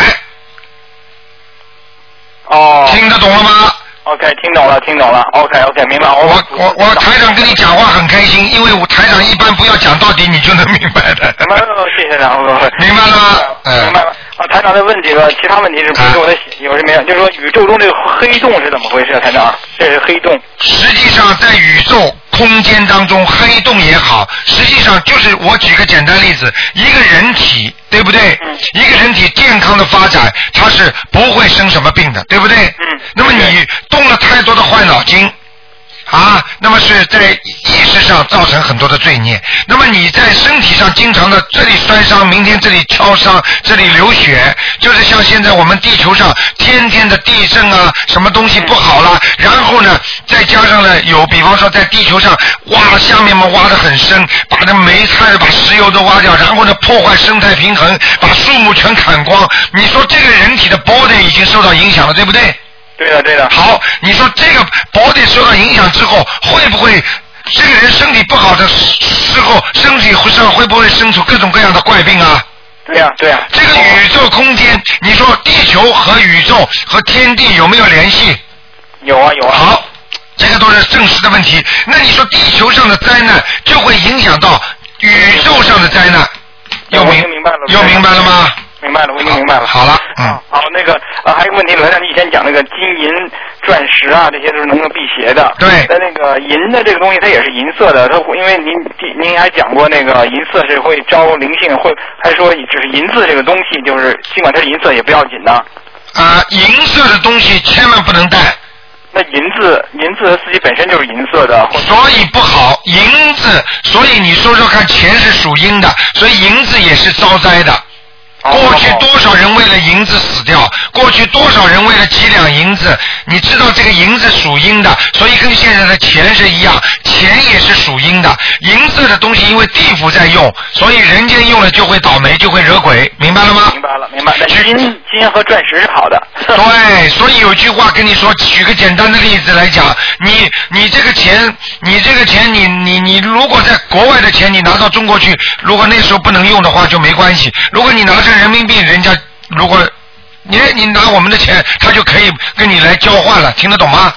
哦。听得懂了吗？OK，听懂了，听懂了。OK，OK，明白。我我我台长跟你讲话很开心，因为我台长一般不要讲到底，你就能明白的。明白了，谢谢长。明白了吗？明白了。啊，台长的问题了，其他问题是不是我的有什么呀？就是说宇宙中这个黑洞是怎么回事？台长，这是黑洞。实际上，在宇宙空间当中，黑洞也好，实际上就是我举个简单例子，一个人体，对不对？嗯。一个人体健康的发展，它是不会生什么病的，对不对？嗯。那么你动了太多的坏脑筋。啊，那么是在意识上造成很多的罪孽。那么你在身体上经常的这里摔伤，明天这里敲伤，这里流血，就是像现在我们地球上天天的地震啊，什么东西不好了，然后呢，再加上呢，有比方说在地球上挖下面嘛挖的很深，把那煤炭、把石油都挖掉，然后呢破坏生态平衡，把树木全砍光。你说这个人体的 body 已经受到影响了，对不对？对的，对的。好，你说这个 body 受到影响之后，会不会这个人身体不好的时候，身体上会不会生出各种各样的怪病啊？对呀，对呀。这个宇宙空间，你说地球和宇宙和天地有没有联系？有啊，有啊。好，这个都是证实的问题。那你说地球上的灾难就会影响到宇宙上的灾难？有明明白了。有明白了吗？明白了，我已经明白了。好了，嗯。好，那个呃，还有个问题，罗先你以前讲那个金银钻石啊，这些都是能够辟邪的。对。那那个银的这个东西，它也是银色的，它因为您您还讲过那个银色是会招灵性，会还说只是银子这个东西，就是尽管它是银色也不要紧的。啊，银色的东西千万不能带。那银子，银子自己本身就是银色的，所以不好。银子，所以你说说看，钱是属阴的，所以银子也是招灾的。过去多少人为了银子死掉？过去多少人为了几两银子？你知道这个银子属阴的，所以跟现在的钱是一样，钱也是属阴的。银色的东西因为地府在用，所以人间用了就会倒霉，就会惹鬼，明白了吗？明白了，明白了。金金和钻石是好的。对，所以有句话跟你说，举个简单的例子来讲，你你这个钱，你这个钱，你你你如果在国外的钱，你拿到中国去，如果那时候不能用的话就没关系。如果你拿着人民币，人家如果你你拿我们的钱，他就可以跟你来交换了，听得懂吗？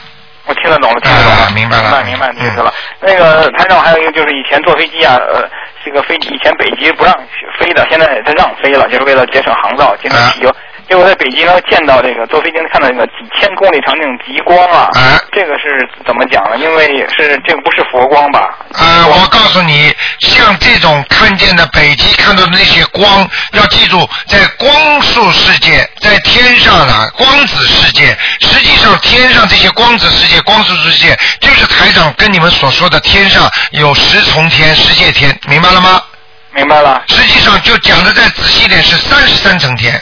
我听得懂了，听得懂了，明白了，明白明白意思了。那个台长还有一个就是以前坐飞机啊，呃，这个飞以前北极不让飞的，现在他让飞了，就是为了节省航道，节省汽油。结果在北京见到这个坐飞机看到那个几千公里长那种极光啊，这个是怎么讲呢？因为是这个不是佛光吧？呃，我告诉你，像这种看见的北极看到的那些光，要记住，在光速世界，在天上的光子世界，实际上天上这些光子世界、光速世界，就是台长跟你们所说的天上有十重天、十界天，明白了吗？明白了。实际上就讲的再仔细点，是三十三层天。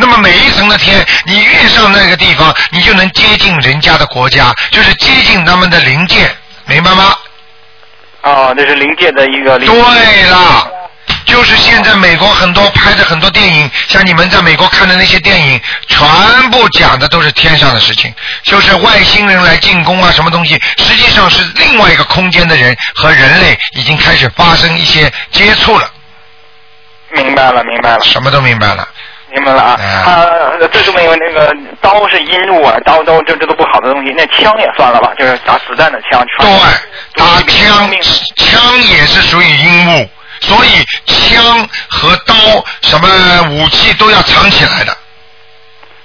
那么每一层的天，你越上那个地方，你就能接近人家的国家，就是接近他们的灵界，明白吗？哦，那是灵界的一个。对了，就是现在美国很多拍的很多电影，像你们在美国看的那些电影，全部讲的都是天上的事情，就是外星人来进攻啊，什么东西，实际上是另外一个空间的人和人类已经开始发生一些接触了。明白了，明白了。什么都明白了。明白了啊，他最重要那个刀是阴物啊，刀刀这这都不好的东西，那枪也算了吧，就是打子弹的枪。对，打枪，枪也是属于阴物，所以枪和刀什么武器都要藏起来的。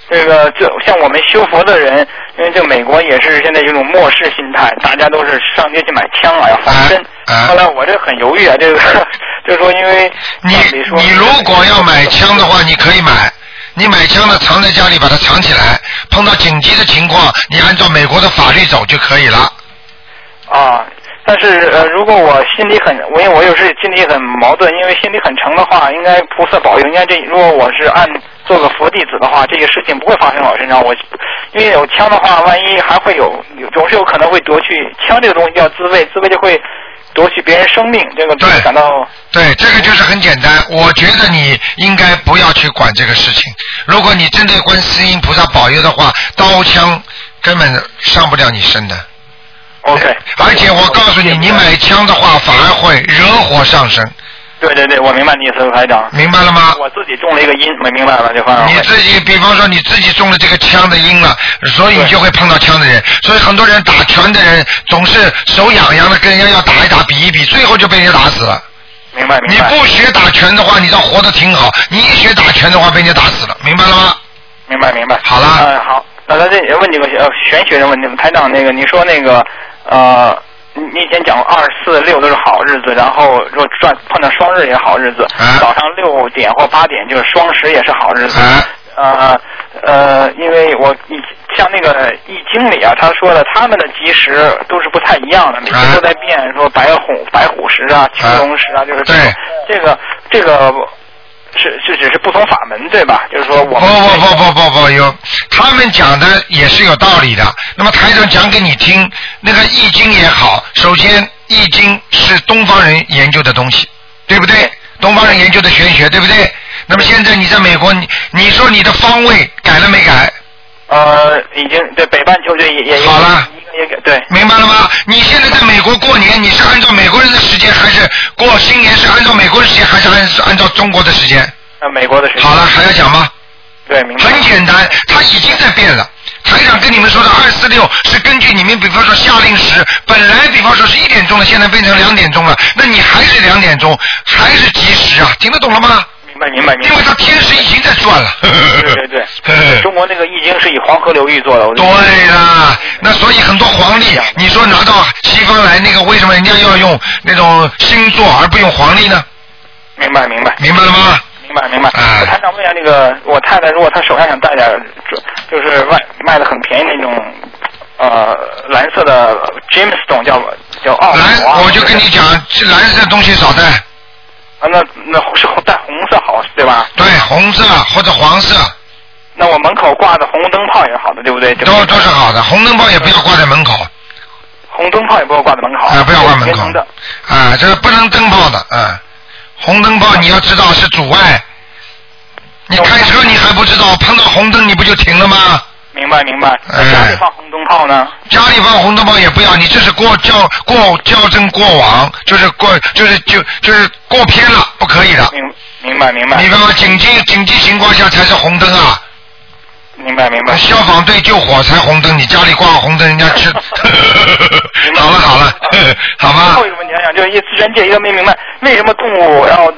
这个就像我们修佛的人，因为这美国也是现在有种末世心态，大家都是上街去买枪啊，要防身。后来我这很犹豫啊，这个就是说，因为你你如果要买枪的话，你可以买，你买枪呢藏在家里，把它藏起来，碰到紧急的情况，你按照美国的法律走就可以了。啊。但是呃，如果我心里很，我因为我有时心里很矛盾，因为心里很诚的话，应该菩萨保佑，应该这如果我是按做个佛弟子的话，这些事情不会发生在我身上。我因为有枪的话，万一还会有，总是有可能会夺去枪这个东西叫自卫，自卫就会夺取别人生命，这个感到对这个就是很简单。我觉得你应该不要去管这个事情。如果你真的观世音菩萨保佑的话，刀枪根本上不了你身的。OK，而且我告诉你，你买枪的话反而会惹火上身。对对对，我明白你意思，排长。明白了吗？我自己中了一个因，没明白了这话。你自己，比方说你自己中了这个枪的因了，所以你就会碰到枪的人。所以很多人打拳的人总是手痒痒的，跟人家要打一打，比一比，最后就被人家打死了。明白明白。你不学打拳的话，你倒活得挺好；你一学打拳的话，被人家打死了。明白了吗？明白明白。好了。嗯，好。那咱这问几个呃玄学的问题，台长那个，你说那个。呃，你你以前讲过二四六都是好日子，然后如果转碰到双日也好日子，早上六点或八点就是双十也是好日子。呃呃，因为我你像那个易经里啊，他说的他们的吉时都是不太一样的，每天都在变，说白虎白虎时啊，青龙时啊，就是这个这个这个。是是只是不同法门对吧？就是说我不不不不不不有，他们讲的也是有道理的。那么台长讲给你听，那个易经也好，首先易经是东方人研究的东西，对不对？东方人研究的玄学，对不对？那么现在你在美国，你你说你的方位改了没改？呃，已经对北半球就也也好了，也改对，明白了吗？你现在在美国过年，你是按照美国人的时间，还是过新年是按照美国的时间，还是按按照中国的时间？呃，美国的时间。好了，还要讲吗？对，明白。很简单，他已经在变了。台长跟你们说的二四六是根据你们，比方说夏令时，本来比方说是一点钟了，现在变成两点钟了，那你还是两点钟，还是及时啊？听得懂了吗？明白明白，因为他天时已经在转了。对对对，中国那个易经是以黄河流域做的。对啦，那所以很多黄历，你说拿到西方来，那个为什么人家要用那种星座而不用黄历呢？明白明白，明白了吗？明白明白。我还想问一下，那个我太太如果她手上想戴点，就是外卖的很便宜那种，呃，蓝色的 James Stone 叫叫奥。蓝，我就跟你讲，蓝色的东西少戴。啊，那那是带红色好，对吧？对，红色或者黄色。那我门口挂的红灯泡也是好的，对不对？都都是好的，红灯泡也不要挂在门口。红灯泡也不要挂在门口。啊，不要挂门口。的。啊，这个不能灯泡的，啊，红灯泡你要知道是阻碍。你开车你还不知道，碰到红灯你不就停了吗？明白明白，家里放红灯泡呢？家里放红灯泡也不要，你这是过较过较正过往，就是过就是就就是过偏了，不可以的。明明白明白。你白吗紧急紧急情况下才是红灯啊？明白明白。消防队救火才红灯，你家里挂红灯，人家吃。好了好了，好吗？最后一个问题想讲，就是一自然界一个没明白，为什么动物要？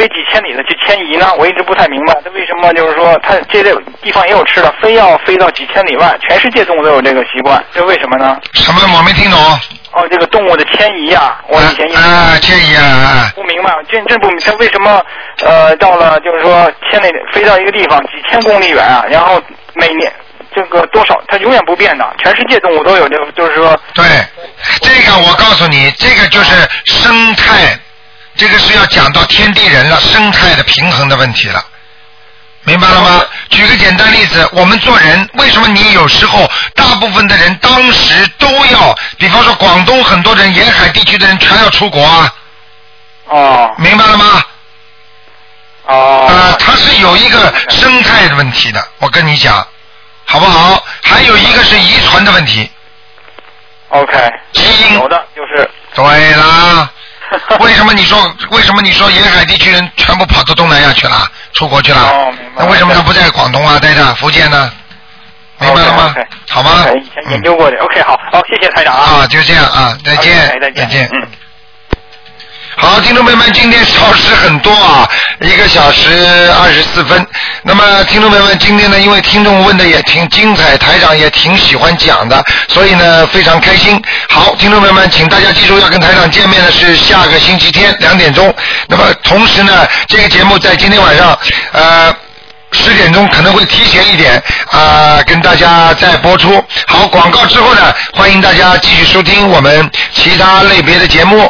飞几千里的去迁移呢？我一直不太明白，它为什么就是说它这类地方也有吃的，非要飞到几千里外？全世界动物都有这个习惯，这为什么呢？什么？我没听懂。哦，这个动物的迁移啊，我以前一啊迁移啊，不明白，这这不明它为什么呃到了就是说千里飞到一个地方几千公里远啊，然后每年这个多少它永远不变的，全世界动物都有这个，就是说对这个我告诉你，这个就是生态。这个是要讲到天地人了，生态的平衡的问题了，明白了吗？举个简单例子，我们做人，为什么你有时候大部分的人当时都要，比方说广东很多人沿海地区的人全要出国啊？哦，明白了吗？哦。啊，它是有一个生态的问题的，我跟你讲，好不好？还有一个是遗传的问题。OK。基因有的就是。对啦。为什么你说为什么你说沿海地区人全部跑到东南亚去了，出国去了？哦，明白。那为什么他不在广东啊，待着福建呢？明白了吗好吗？以前研究过的。OK，好，好，谢谢台长啊。啊，就这样啊，再见再见，再见嗯。好，听众朋友们，今天超时很多啊，一个小时二十四分。那么，听众朋友们，今天呢，因为听众问的也挺精彩，台长也挺喜欢讲的，所以呢，非常开心。好，听众朋友们，请大家记住，要跟台长见面的是下个星期天两点钟。那么，同时呢，这个节目在今天晚上，呃。十点钟可能会提前一点啊、跟大家再播出。好，广告之后呢，欢迎大家继续收听我们其他类别的节目。